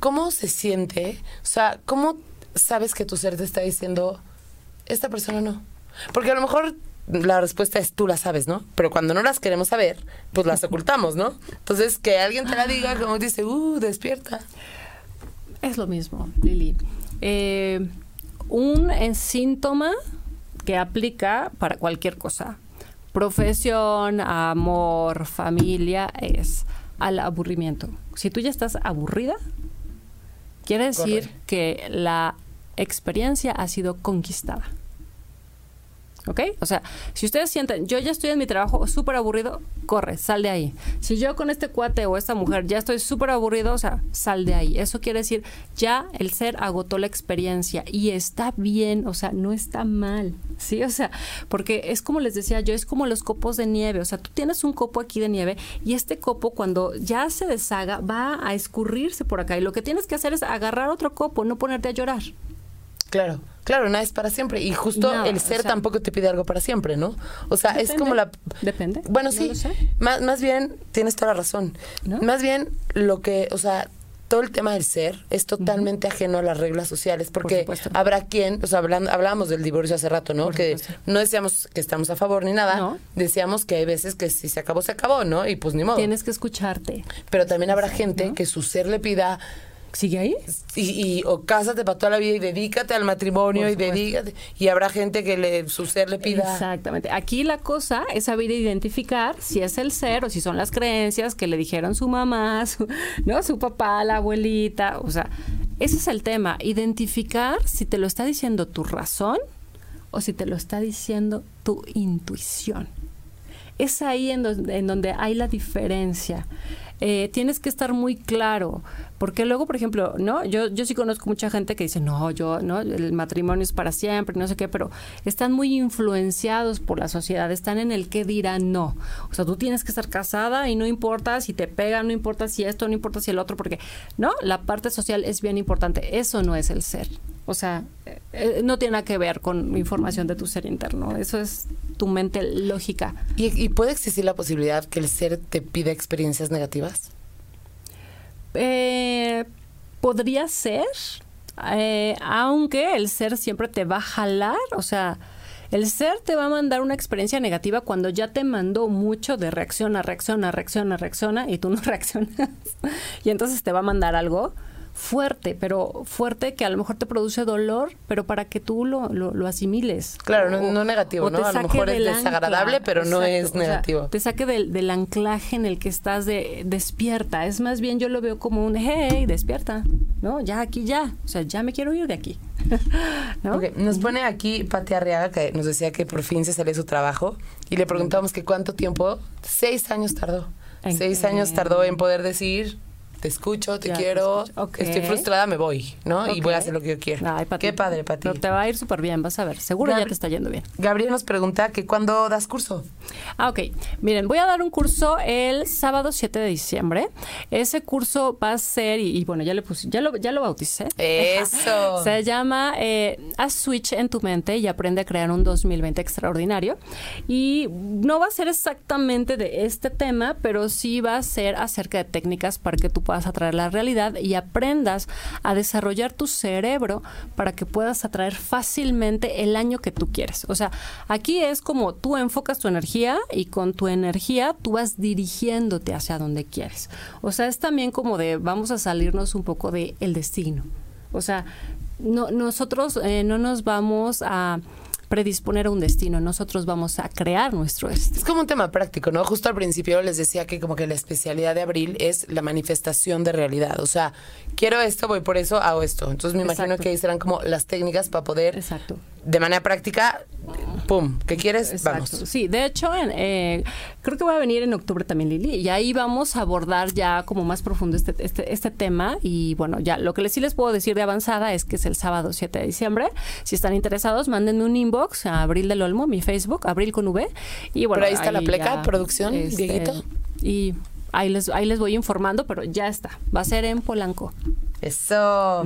cómo se siente? O sea, ¿cómo sabes que tu ser te está diciendo, esta persona no? Porque a lo mejor la respuesta es tú la sabes, ¿no? Pero cuando no las queremos saber, pues las ocultamos, ¿no? Entonces, que alguien te la diga, como dice, uh, despierta. Es lo mismo, Lili. Eh, un síntoma que aplica para cualquier cosa, profesión, amor, familia, es al aburrimiento. Si tú ya estás aburrida, quiere decir que la experiencia ha sido conquistada. ¿Ok? O sea, si ustedes sienten, yo ya estoy en mi trabajo súper aburrido, corre, sal de ahí. Si yo con este cuate o esta mujer ya estoy súper aburrido, o sea, sal de ahí. Eso quiere decir, ya el ser agotó la experiencia y está bien, o sea, no está mal. ¿Sí? O sea, porque es como les decía yo, es como los copos de nieve. O sea, tú tienes un copo aquí de nieve y este copo cuando ya se deshaga va a escurrirse por acá. Y lo que tienes que hacer es agarrar otro copo, no ponerte a llorar. Claro, claro, nada es para siempre. Y justo No, el o ser sea- tampoco te pide algo para siempre, ¿no? O sea, es como la... Depende. Bueno, No sí. Más, más bien, tienes toda la razón. ¿No? Más bien, lo que, o sea, todo el tema del ser es totalmente ajeno a las reglas sociales, porque habrá quien, o sea, hablan- hablábamos del divorcio hace rato, ¿no? Por que supuesto. no decíamos que estamos a favor ni nada, No. decíamos que hay veces que si se acabó, se acabó, ¿no? Y pues ni modo. Tienes que escucharte. Pero también habrá gente ¿no? que su ser le pida ¿Sigue ahí? y, y- o cásate para toda la vida y dedícate al matrimonio y dedícate y habrá gente que le su ser le pida Exactamente. Aquí la cosa es saber identificar si es el ser o si son las creencias que le dijeron su mamá, su, ¿no? su papá, la abuelita. O sea, ese es el tema. Identificar si te lo está diciendo tu razón o si te lo está diciendo tu intuición. Es ahí en donde, en donde hay la diferencia. Eh, tienes que estar muy claro, porque luego, por ejemplo, no, yo, yo sí conozco mucha gente que dice, no, yo, no, el matrimonio es para siempre, no sé qué, pero están muy influenciados por la sociedad, están en el que dirán no. O sea, tú tienes que estar casada y no importa si te pegan, no importa si esto, no importa si el otro, porque, no, la parte social es bien importante. Eso no es el ser. O sea, eh, eh, no tiene nada que ver con información de tu ser interno. Eso es tu mente lógica. ¿Y, y puede existir la posibilidad que el ser te pida experiencias negativas Eh, podría ser, eh, aunque el ser siempre te va a jalar, o sea, el ser te va a mandar una experiencia negativa cuando ya te mandó mucho de reacciona, reacciona, reacciona, reacciona y tú no reaccionas. y entonces te va a mandar algo fuerte, pero fuerte que a lo mejor te produce dolor, pero para que tú lo, lo, lo asimiles. Claro, no- O- no negativo, ¿no? A lo mejor es desagradable, pero no es o sea, negativo. te saque del, del anclaje en el que estás de, despierta. Es más bien yo lo veo como un hey, despierta, ¿no? Ya aquí ya. O sea, ya me quiero ir de aquí. ¿No? Nos pone aquí Pati Arriaga que nos decía que por fin se salió su trabajo y le preguntamos que cuánto tiempo, seis años tardó. ¿En Seis años tardó en poder decir, te escucho, te Ya te quiero, escucho. Estoy frustrada, me voy, ¿no? Y voy a hacer lo que yo quiero. Ay. Qué padre, Pati. Pero te va a ir súper bien, vas a ver. Seguro ya te está yendo bien. Gabriel nos pregunta que cuándo das curso. Ah, ok. Miren, voy a dar un curso el sábado 7 de diciembre. Ese curso va a ser, y, y bueno, ya le puse, ya lo, ya lo bauticé. Eso. Se llama eh, Haz Switch en tu mente y aprende a crear un 2020 extraordinario. Y no va a ser exactamente de este tema, pero sí va a ser acerca de técnicas para que tú puedas atraer la realidad y aprendas a desarrollar tu cerebro para que puedas atraer fácilmente el año que tú quieres. O sea, aquí es como tú enfocas tu energía y con tu energía tú vas dirigiéndote hacia donde quieres. O sea, es también como de vamos a salirnos un poco de el destino. O sea, no, nosotros eh, no nos vamos a predisponer a un destino, nosotros vamos a crear nuestro destino. Es como un tema práctico, ¿no? Justo al principio les decía que como que la especialidad de Abril es la manifestación de realidad. O sea, quiero esto, voy por eso, hago esto. Entonces me imagino Exacto. que ahí serán como las técnicas para poder, Exacto. de manera práctica, pum, ¿qué quieres? Exacto. Vamos. Sí, de hecho, en, eh, creo que voy a venir en octubre también, Lili, y ahí vamos a abordar ya como más profundo este, este, este tema. Y bueno, ya lo que sí les puedo decir de avanzada es que es el sábado 7 de diciembre. Si están interesados, mándenme un inbox a Abril del Olmo, mi Facebook, Abril con V. Y bueno, Pero ahí está la pleca, ya, producción, Dieguito. Y ahí les, ahí les voy informando, pero ya está. Va a ser en Polanco. Eso.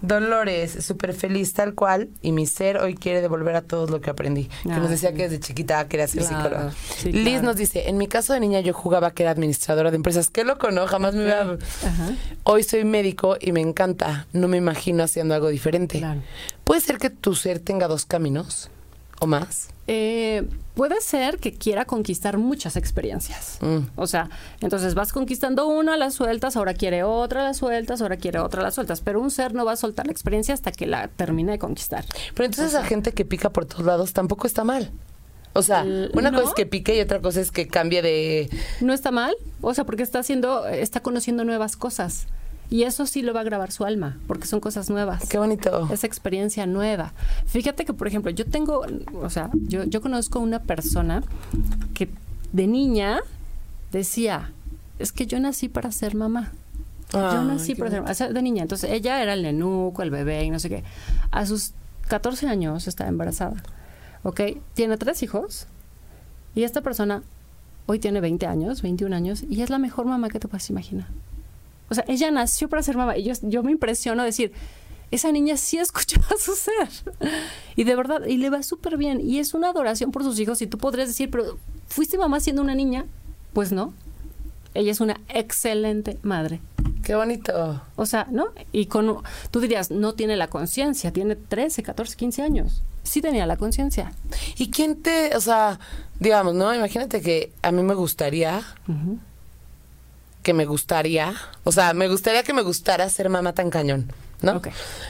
Dolores, súper feliz tal cual. Y mi ser hoy quiere devolver a todos lo que aprendí. Que Ah, nos decía sí. que desde chiquita quería ser Claro, psicóloga. sí, Liz claro. nos dice, en mi caso de niña yo jugaba que era administradora de empresas. Qué loco, ¿no? Jamás me. Ajá. Hoy soy médico y me encanta. No me imagino haciendo algo diferente. Claro. ¿Puede ser que tu ser tenga dos caminos o más? Eh, puede ser que quiera conquistar muchas experiencias. Mm. O sea, entonces vas conquistando una, las sueltas, ahora quiere otra, las sueltas, ahora quiere otra, las sueltas. Pero un ser no va a soltar la experiencia hasta que la termine de conquistar. Pero entonces la gente que pica por todos lados tampoco está mal. O sea, una ¿no? cosa es que pique y otra cosa es que cambie de... No está mal, o sea, porque está haciendo, está conociendo nuevas cosas. Y eso sí lo va a grabar su alma, porque son cosas nuevas. Qué bonito. Esa experiencia nueva. Fíjate que, por ejemplo, yo tengo, o sea, yo, yo conozco una persona que de niña decía, es que yo nací para ser mamá. yo nací para ser, o sea, de niña. Entonces, ella era el nenuco, el bebé y no sé qué. A sus 14 años estaba embarazada. ¿Ok? Tiene tres hijos. Y esta persona hoy tiene 20 años, 21 años, y es la mejor mamá que te puedes imaginar. O sea, ella nació para ser mamá. Y yo, yo me impresiono decir, esa niña sí escuchó a su ser. Y de verdad, y le va súper bien. Y es una adoración por sus hijos. Y tú podrías decir, pero ¿fuiste mamá siendo una niña? Pues no. Ella es una excelente madre. Qué bonito. O sea, ¿no? Y con, tú dirías, no tiene la conciencia, tiene 13, 14, 15 años. Sí tenía la conciencia. ¿Y quién te, o sea, digamos, ¿no? Imagínate que a mí me gustaría que me gustaría, o sea, me gustaría que me gustara ser mamá tan cañón, ¿no?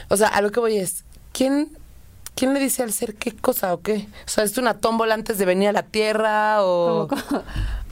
O sea, a lo que voy es, ¿quién, ¿quién le dice al ser qué cosa o qué? O sea, ¿es una tómbola antes de venir a la tierra o...?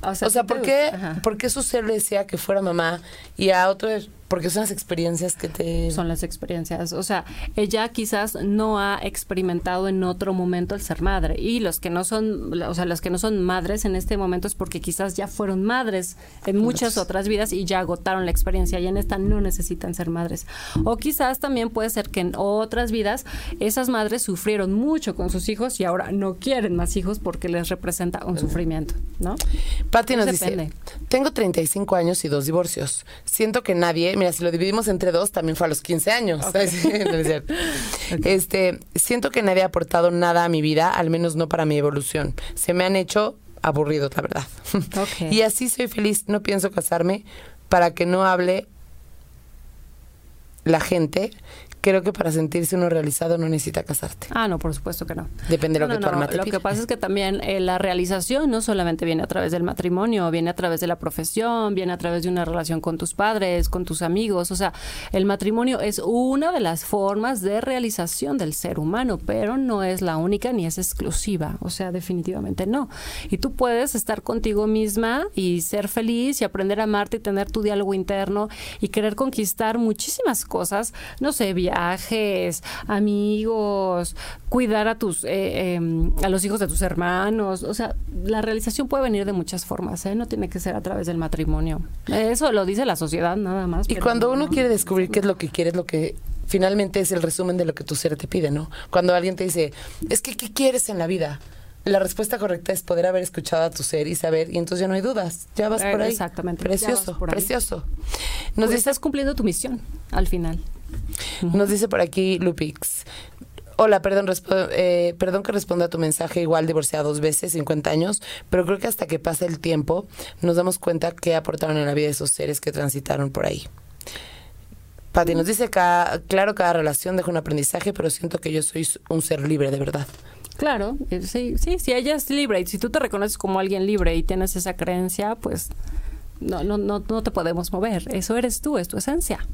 O sea, ¿por, qué, ¿por qué su ser le decía que fuera mamá y a otro porque son las experiencias que te... Son las experiencias. O sea, ella quizás no ha experimentado en otro momento el ser madre. Y los que no son, o sea, las que no son madres en este momento es porque quizás ya fueron madres en muchas otras vidas y ya agotaron la experiencia y en esta no necesitan ser madres. O quizás también puede ser que en otras vidas esas madres sufrieron mucho con sus hijos y ahora no quieren más hijos porque les representa un sufrimiento, ¿no? Patti nos dice, tengo 35 años y dos divorcios. Siento que nadie mira, si lo dividimos entre dos, también fue a los 15 años. Este, siento que nadie ha aportado nada a mi vida, al menos no para mi evolución. Se me han hecho aburridos, la verdad. y así soy feliz, no pienso casarme para que no hable la gente creo que para sentirse uno realizado no necesita casarte. Ah, no, por supuesto que no. Depende de lo que tu alma te Lo que pasa es que también eh, la realización no solamente viene a través del matrimonio, viene a través de la profesión, viene a través de una relación con tus padres, con tus amigos. O sea, el matrimonio es una de las formas de realización del ser humano, pero no es la única ni es exclusiva. O sea, definitivamente no. Y tú puedes estar contigo misma y ser feliz y aprender a amarte y tener tu diálogo interno y querer conquistar muchísimas cosas, no sé, vía viajes, amigos, cuidar a tus eh, em, a los hijos de tus hermanos, o sea, la realización puede venir de muchas formas, ¿eh? no tiene que ser a través del matrimonio. Eso lo dice la sociedad nada más. Y cuando uno quiere descubrir qué es lo que quiere, es lo que finalmente es el resumen de lo que tu ser te pide, ¿no? Cuando alguien te dice, es que ¿qué quieres en la vida? La respuesta correcta es poder haber escuchado a tu ser y saber, y entonces ya no hay dudas, ya vas por ahí. Exactamente. Precioso, precioso. Nos pues estás cumpliendo tu misión al final. Nos dice por aquí Lupix. Hola, perdón, eh, perdón que responda a tu mensaje, igual divorciada dos veces, 50 años, pero creo que hasta que pase el tiempo nos damos cuenta que aportaron en la vida de esos seres que transitaron por ahí. Pati nos dice, que, claro, cada relación deja un aprendizaje, pero siento que yo soy un ser libre de verdad. Claro, eh, sí, sí, si ella es libre y si tú te reconoces como alguien libre y tienes esa creencia, pues no, no, no, no te podemos mover. Eso eres tú, es tu esencia.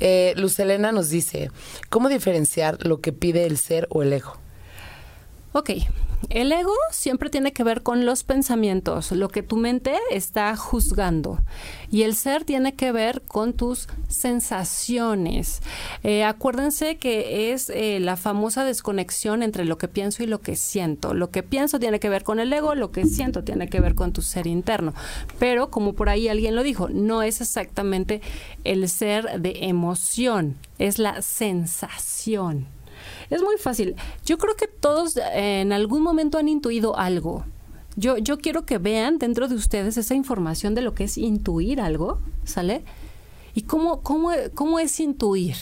Eh, Luz Elena nos dice, ¿cómo diferenciar lo que pide el ser o el ego? Ok, el ego siempre tiene que ver con los pensamientos, lo que tu mente está juzgando. Y el ser tiene que ver con tus sensaciones. Eh, acuérdense que es eh, la famosa desconexión entre lo que pienso y lo que siento. Lo que pienso tiene que ver con el ego, lo que siento tiene que ver con tu ser interno. Pero como por ahí alguien lo dijo, no es exactamente el ser de emoción, es la sensación. Es muy fácil. Yo creo que todos eh, en algún momento han intuido algo. Yo, yo quiero que vean dentro de ustedes esa información de lo que es intuir algo, ¿sale? ¿Y cómo, cómo, cómo es intuir?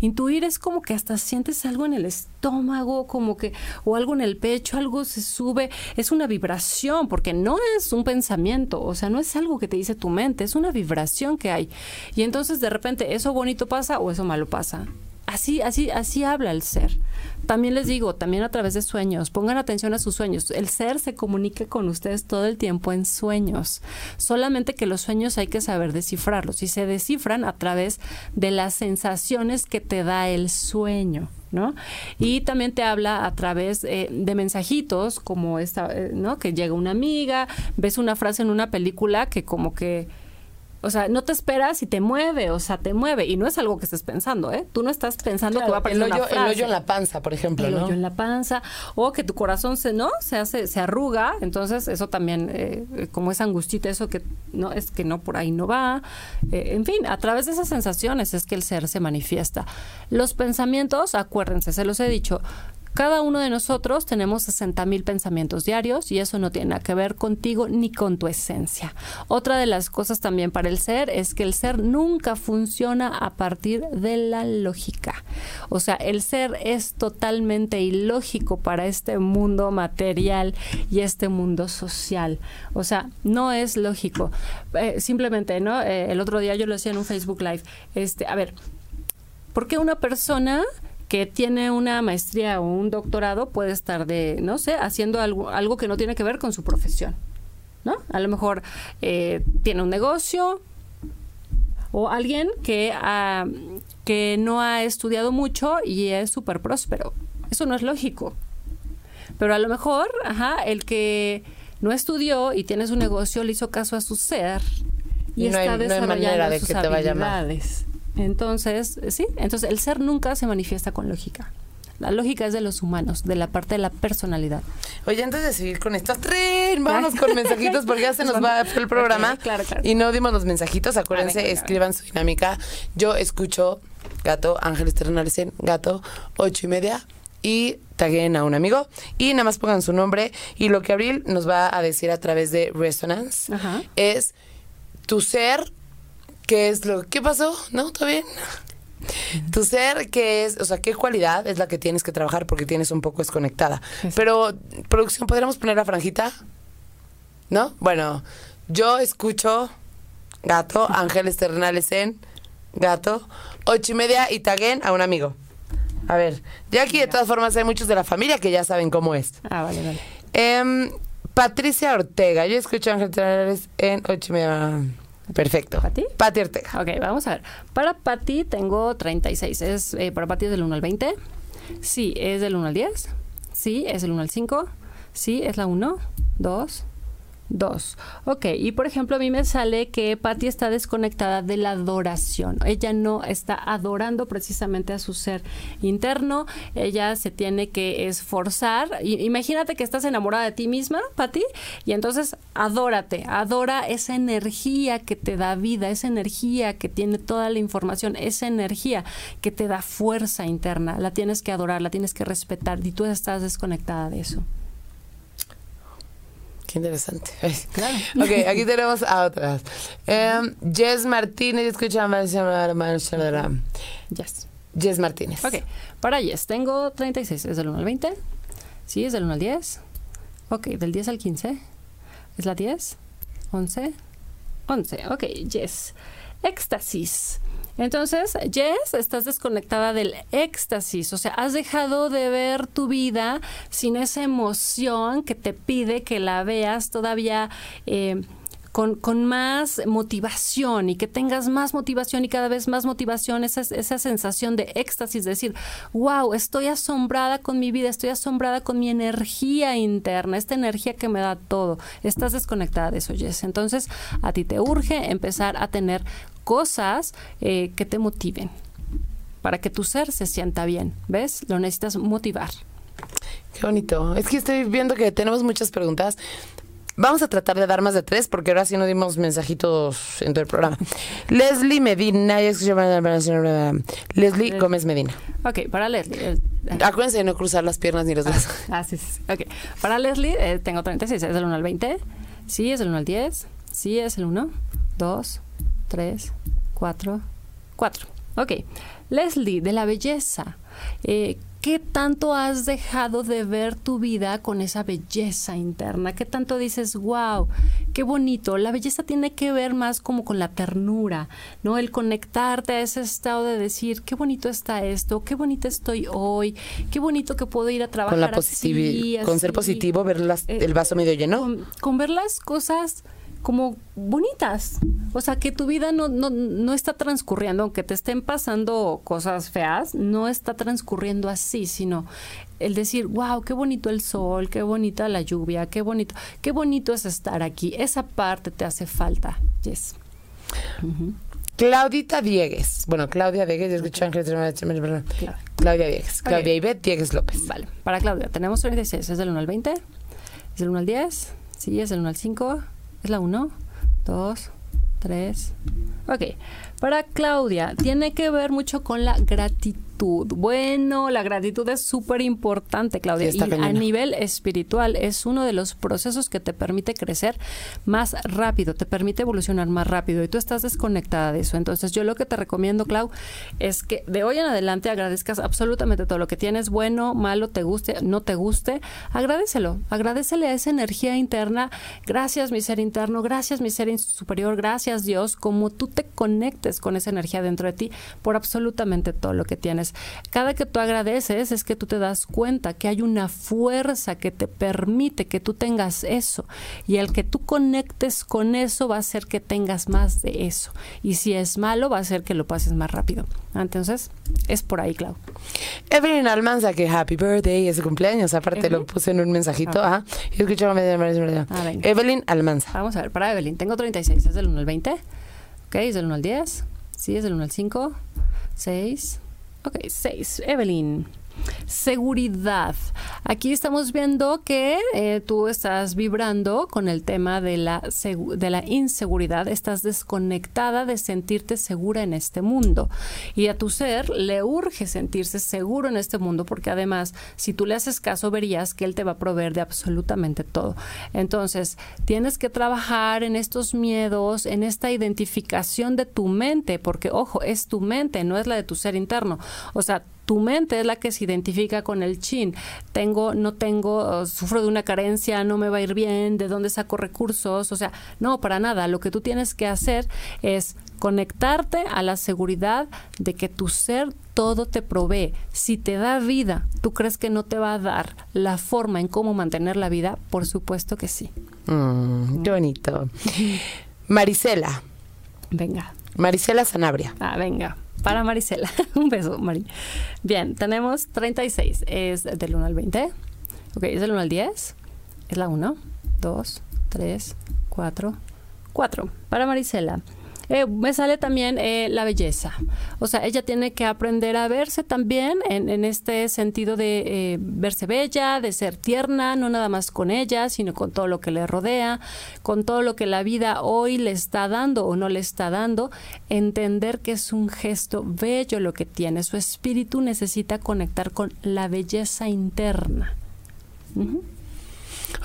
Intuir es como que hasta sientes algo en el estómago, como que, o algo en el pecho, algo se sube, es una vibración, porque no es un pensamiento, o sea, no es algo que te dice tu mente, es una vibración que hay. Y entonces de repente eso bonito pasa o eso malo pasa. Así, así, así habla el ser. También les digo, también a través de sueños, pongan atención a sus sueños. El ser se comunica con ustedes todo el tiempo en sueños. Solamente que los sueños hay que saber descifrarlos y se descifran a través de las sensaciones que te da el sueño. ¿no? Y también te habla a través eh, de mensajitos, como esta, eh, ¿no? Que llega una amiga, ves una frase en una película que como que O sea, no te esperas y te mueve, o sea, te mueve. Y no es algo que estés pensando, ¿eh? Tú no estás pensando que va a aparecer el hoyo, una frase. el hoyo en la panza, por ejemplo, el ¿no? hoyo en la panza o que tu corazón se no se hace se arruga entonces eso también eh, como esa angustita eso que no es que no por ahí no va eh, en fin a través de esas sensaciones es que el ser se manifiesta los pensamientos acuérdense se los he dicho cada uno de nosotros tenemos 60 mil pensamientos diarios y eso no tiene nada que ver contigo ni con tu esencia. Otra de las cosas también para el ser es que el ser nunca funciona a partir de la lógica. O sea, el ser es totalmente ilógico para este mundo material y este mundo social. O sea, no es lógico. Eh, simplemente, ¿no? Eh, el otro día yo lo decía en un Facebook Live. Este, a ver, ¿por qué una persona que tiene una maestría o un doctorado puede estar de, no sé, haciendo algo, algo que no tiene que ver con su profesión, ¿no? A lo mejor eh, tiene un negocio o alguien que, ha, que no ha estudiado mucho y es súper próspero. Eso no es lógico. Pero a lo mejor, ajá, el que no estudió y tiene su negocio le hizo caso a su ser y, hay- está no hay desarrollando manera de sus que te vaya mal. Entonces, sí, entonces el ser nunca se manifiesta con lógica. La lógica es de los humanos, de la parte de la personalidad. Oye, antes de seguir con esto, tren, vámonos con mensajitos porque ya se nos va el programa. Claro, claro. Y no dimos los mensajitos. Acuérdense, escriban su dinámica. Yo escucho Gato, Ángeles Ternalicen, Gato, ocho y media. Y taguen a un amigo. Y nada más pongan su nombre. Y lo que Abril nos va a decir a través de Resonance Ajá. es tu ser, ¿qué es lo ¿Qué pasó? ¿No? ¿Todo bien? Tu ser, ¿qué es? O sea, ¿qué cualidad es la que tienes que trabajar porque tienes un poco desconectada? Pero, producción, ¿podríamos poner la franjita? ¿No? Bueno, yo escucho gato, ángeles terrenales en gato, ocho y media y taguen a un amigo. A ver, ya aquí de todas formas hay muchos de la familia que ya saben cómo es. Ah, vale, vale. Em, Patricia Ortega, yo escucho ángeles terrenales en ocho y media. Perfecto. ¿Pati? Pati Ortega. Ok, vamos a ver. Para Pati tengo 36. Es, eh, para Pati es del 1 al 20. Sí, es del 1 al 10. Sí, es del 1 al 5. Sí, es la 1, 2, 2. Ok, y por ejemplo a mí me sale que Patti está desconectada de la adoración. Ella no está adorando precisamente a su ser interno. Ella se tiene que esforzar. Imagínate que estás enamorada de ti misma, Patti, y entonces adórate. Adora esa energía que te da vida, esa energía que tiene toda la información, esa energía que te da fuerza interna. La tienes que adorar, la tienes que respetar y tú estás desconectada de eso. Qué interesante. Claro. Ok, aquí tenemos a otras. Em, Jess Martínez, escucha Yes. Jess Martínez. Ok, para Yes, tengo 36. ¿Es del 1 al 20? Sí, es del 1 al 10. Ok, del 10 al 15. ¿Es la 10? 11. 11. Ok, Yes. Éxtasis. Entonces, Jess, estás desconectada del éxtasis, o sea, has dejado de ver tu vida sin esa emoción que te pide que la veas todavía eh, con, con más motivación y que tengas más motivación y cada vez más motivación, esa, esa sensación de éxtasis, de decir, wow, estoy asombrada con mi vida, estoy asombrada con mi energía interna, esta energía que me da todo. Estás desconectada de eso, Jess. Entonces, a ti te urge empezar a tener cosas eh, que te motiven para que tu ser se sienta bien. ¿Ves? Lo necesitas motivar. Qué bonito. Es que estoy viendo que tenemos muchas preguntas. Vamos a tratar de dar más de tres porque ahora sí no dimos mensajitos en todo el programa. Leslie Medina, Leslie Gómez Medina. Ok, para Leslie. eh, Acuérdense de no cruzar las piernas ni los brazos. Ah, sí, sí, sí. Ok. Para Leslie, eh, tengo 36. ¿Es del 1 al 20? Sí, es del 1 al 10. Sí, es el 1, 2, 3, 4, 4. Ok. Leslie, de la belleza. Eh, ¿Qué tanto has dejado de ver tu vida con esa belleza interna? ¿Qué tanto dices, wow, qué bonito? La belleza tiene que ver más como con la ternura, ¿no? El conectarte a ese estado de decir, qué bonito está esto, qué bonita estoy hoy, qué bonito que puedo ir a trabajar Con la así, positividad, con ser así". positivo, ver las- Eh, el vaso medio lleno. Con, con ver las cosas como bonitas. O sea, que tu vida no, no, no está transcurriendo, aunque te estén pasando cosas feas, no está transcurriendo así, sino el decir, wow, qué bonito el sol, qué bonita la lluvia, qué bonito, qué bonito es estar aquí. Esa parte te hace falta, Yes. Claudita Diegues. Bueno, Claudia Diegues, yo escuché Ángeles. Claudia Diegues. Claudia Ivette Diegues López. Vale, para Claudia, tenemos 36. ¿Es del 1 al 20? ¿Es del 1 al 10? Sí, es del 1 al 5. ¿Es la 1? 2, 3. Ok. Para Claudia, tiene que ver mucho con la gratitud. Bueno, la gratitud es súper importante, Claudia. Sí, y a nivel espiritual es uno de los procesos que te permite crecer más rápido, te permite evolucionar más rápido y tú estás desconectada de eso. Entonces yo lo que te recomiendo, Clau, es que de hoy en adelante agradezcas absolutamente todo lo que tienes, bueno, malo, te guste, no te guste, agradecelo, agradecele a esa energía interna. Gracias, mi ser interno, gracias, mi ser superior, gracias, Dios, como tú te conectes con esa energía dentro de ti por absolutamente todo lo que tienes. Cada que tú agradeces es que tú te das cuenta que hay una fuerza que te permite que tú tengas eso y el que tú conectes con eso va a hacer que tengas más de eso y si es malo va a hacer que lo pases más rápido. Entonces, es por ahí, Clau. Evelyn Almanza, que happy birthday, es su cumpleaños. Aparte lo puse en un mensajito. Ajá. Y escuché Ah, venga. Evelyn Almanza. Vamos a ver, para Evelyn, tengo 36, ¿es del 1 al 20? Ok, ¿es del 1 al 10? Sí, es del 1 al 5. 6. Ok, 6. Evelyn. Seguridad. Aquí estamos viendo que eh, tú estás vibrando con el tema de la, de la inseguridad. Estás desconectada de sentirte segura en este mundo. Y a tu ser le urge sentirse seguro en este mundo porque además, si tú le haces caso, verías que él te va a proveer de absolutamente todo. Entonces, tienes que trabajar en estos miedos, en esta identificación de tu mente, porque ojo, es tu mente, no es la de tu ser interno. O sea, tu mente es la que se identifica con el chin. Tengo, no tengo, uh, sufro de una carencia, no me va a ir bien, de dónde saco recursos, o sea, no, para nada. Lo que tú tienes que hacer es conectarte a la seguridad de que tu ser todo te provee. Si te da vida, ¿tú crees que no te va a dar la forma en cómo mantener la vida? Por supuesto que sí. Mm, qué bonito. Marisela. Venga. Marisela Sanabria. Ah, venga. Para Marisela. Un beso, Mari. Bien, tenemos 36. Es del 1 al 20. Ok, es del 1 al 10. Es la 1, 2, 3, 4, 4. Para Marisela. Eh, me sale también eh, la belleza. O sea, ella tiene que aprender a verse también en, en este sentido de eh, verse bella, de ser tierna, no nada más con ella, sino con todo lo que le rodea, con todo lo que la vida hoy le está dando o no le está dando, entender que es un gesto bello lo que tiene. Su espíritu necesita conectar con la belleza interna.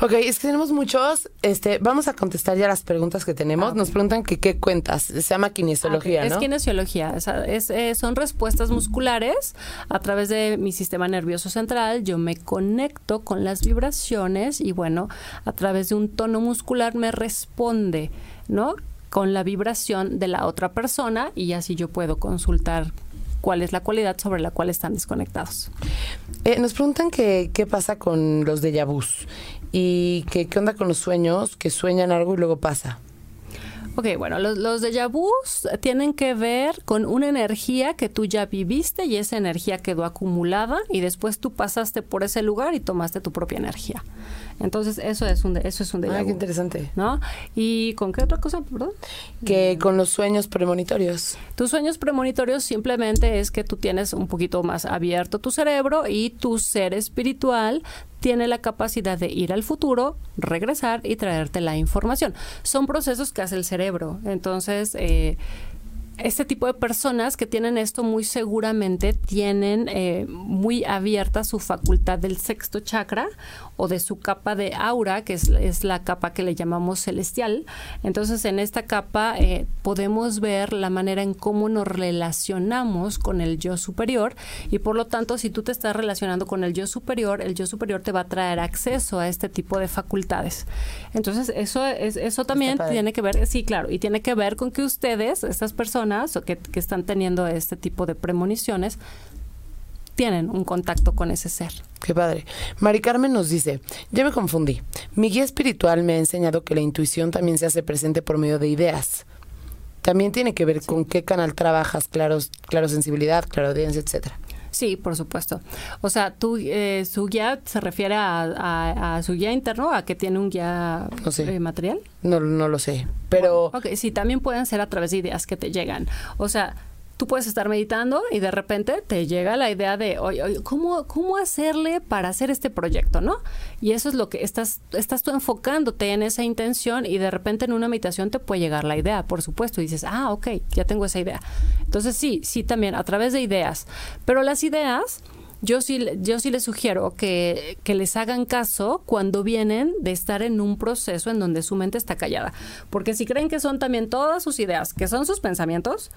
Ok, es que tenemos muchos. Este, vamos a contestar ya las preguntas que tenemos. Ah. Nos preguntan que qué cuentas. Se llama kinesiología, Ah. ¿no? Es kinesiología. o sea, es, eh, son respuestas musculares a través de mi sistema nervioso central. Yo me conecto con las vibraciones y bueno, a través de un tono muscular me responde, ¿no? Con la vibración de la otra persona y así yo puedo consultar cuál es la cualidad sobre la cual están desconectados. Eh, nos preguntan que qué pasa con los déjà vus y que qué onda con los sueños, que sueñan algo y luego pasa. Ok, bueno, los, los déjà vus tienen que ver con una energía que tú ya viviste y esa energía quedó acumulada y después tú pasaste por ese lugar y tomaste tu propia energía. Entonces, eso es un, de- eso es un déjà Ay, qué interesante. ¿no? ¿Y con qué otra cosa, perdón? Que con los sueños premonitorios. Tus sueños premonitorios simplemente es que tú tienes un poquito más abierto tu cerebro y tu ser espiritual tiene la capacidad de ir al futuro, regresar y traerte la información. Son procesos que hace el cerebro. Entonces, eh, este tipo de personas que tienen esto muy seguramente tienen eh, muy abierta su facultad del sexto chakra o de su capa de aura, que es, es la capa que le llamamos celestial. Entonces, en esta capa eh, podemos ver la manera en cómo nos relacionamos con el yo superior y por lo tanto, si tú te estás relacionando con el yo superior, el yo superior te va a traer acceso a este tipo de facultades. Entonces, eso es eso también tiene que ver, sí, claro, y tiene que ver con que ustedes, estas personas o que, que están teniendo este tipo de premoniciones, tienen un contacto con ese ser. Qué padre. Mari Carmen nos dice, ya me confundí. Mi guía espiritual me ha enseñado que la intuición también se hace presente por medio de ideas. También tiene que ver con qué canal trabajas, claros, claro sensibilidad, claro audiencia, etcétera. Sí, por supuesto. O sea, tú, eh, su guía se refiere a, a, su guía interno, a que tiene un guía No sé. eh, material. No, no lo sé. Pero Ok, sí, también pueden ser a través de ideas que te llegan. O sea, tú puedes estar meditando y de repente te llega la idea de, oye, oye, ¿cómo, ¿cómo hacerle para hacer este proyecto, no? Y eso es lo que estás, estás tú enfocándote en esa intención y de repente en una meditación te puede llegar la idea, por supuesto, y dices, ah, ok, ya tengo esa idea. Entonces sí, sí, también a través de ideas. Pero las ideas... Yo sí, yo sí les sugiero que, que les hagan caso cuando vienen de estar en un proceso en donde su mente está callada. Porque si creen que son también todas sus ideas, que son sus pensamientos,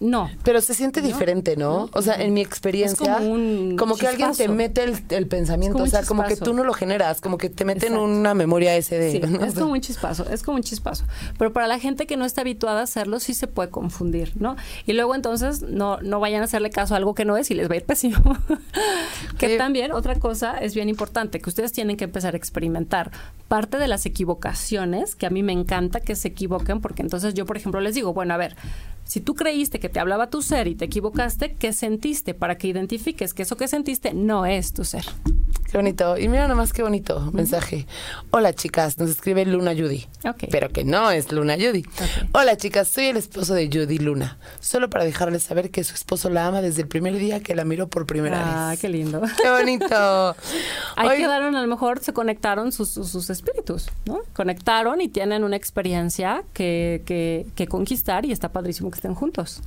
no. Pero se siente diferente, ¿no? O sea, en mi experiencia, Es como un como que alguien te mete el, el pensamiento, o sea, como que tú no lo generas, como que te meten Exacto. una memoria ese de... Sí, ¿no? es como un chispazo, es como un chispazo. Pero para la gente que no está habituada a hacerlo, sí se puede confundir, ¿no? Y luego entonces no, no vayan a hacerle caso a algo que no es y les va a ir pésimo. que también, otra cosa es bien importante, que ustedes tienen que empezar a experimentar parte de las equivocaciones, que a mí me encanta que se equivoquen, porque entonces yo, por ejemplo, les digo, bueno, a ver, si tú creíste que te hablaba tu ser y te equivocaste, ¿qué sentiste? Para que identifiques que eso que sentiste no es tu ser. Qué bonito. Y mira nomás qué bonito mensaje. Hola chicas, nos escribe Luna Judy. Ok. Pero que no es Luna Judy. Hola chicas, soy el esposo de Judy Luna. Solo para dejarles saber que su esposo la ama desde el primer día que la miró por primera Ah, vez. qué lindo. Qué bonito. Ahí quedaron, a lo mejor se conectaron sus, sus, sus espíritus, ¿no? Conectaron y tienen una experiencia que, que, que conquistar y está padrísimo que estén juntos.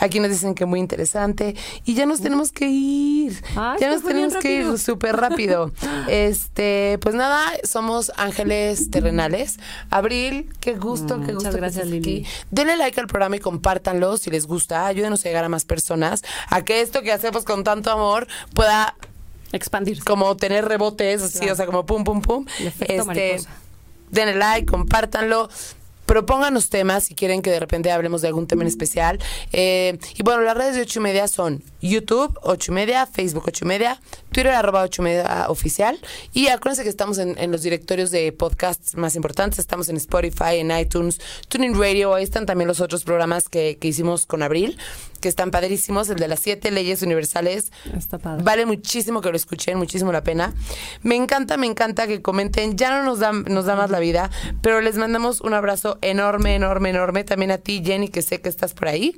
Aquí nos dicen que muy interesante. Y ya nos tenemos que ir. Ay, ya nos tenemos que ir súper rápido. Este, pues nada, somos ángeles terrenales. Abril, qué gusto, Mm, qué muchas gusto. que gracias, Lili. aquí. Denle like al programa y compártanlo si les gusta. Ayúdenos a llegar a más personas. A que esto que hacemos con tanto amor pueda Expandirse. como tener rebotes, así, Claro. o sea, como pum, pum, pum. El efecto mariposa. denle like, compártanlo. Propónganos temas si quieren que de repente hablemos de algún tema en especial. Eh, y bueno, las redes de ocho y media son YouTube, ocho y media, Facebook, ocho y media, Twitter, arroba ocho y media oficial. Y acuérdense que estamos en, en los directorios de podcasts más importantes. Estamos en Spotify, en iTunes, Tuning Radio. Ahí están también los otros programas que, que hicimos con Abril, que están padrísimos. El de las siete leyes universales. Está padre. Vale muchísimo que lo escuchen, muchísimo la pena. Me encanta, me encanta que comenten. Ya no nos da, nos da más la vida, pero les mandamos un abrazo enorme, enorme, enorme. También a ti, Jenny, que sé que estás por ahí.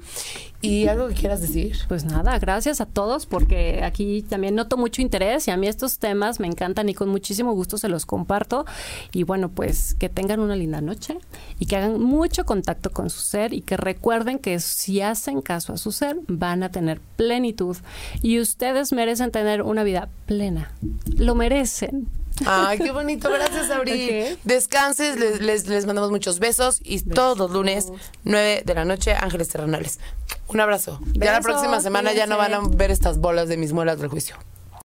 ¿Y algo que quieras decir? Pues nada, gracias a todos porque aquí también noto mucho interés y a mí estos temas me encantan y con muchísimo gusto se los comparto. Y bueno, pues que tengan una linda noche y que hagan mucho contacto con su ser y que recuerden que si hacen caso a su ser van a tener plenitud y ustedes merecen tener una vida plena. Lo merecen. Ay, qué bonito. Gracias, Abril. Ok. Descanses, les, les, les mandamos muchos besos y todos los lunes, 9 de la noche, Ángeles Terrenales. Un abrazo. Ya la Besos, próxima semana ya no van a ver estas bolas de mis muelas del juicio.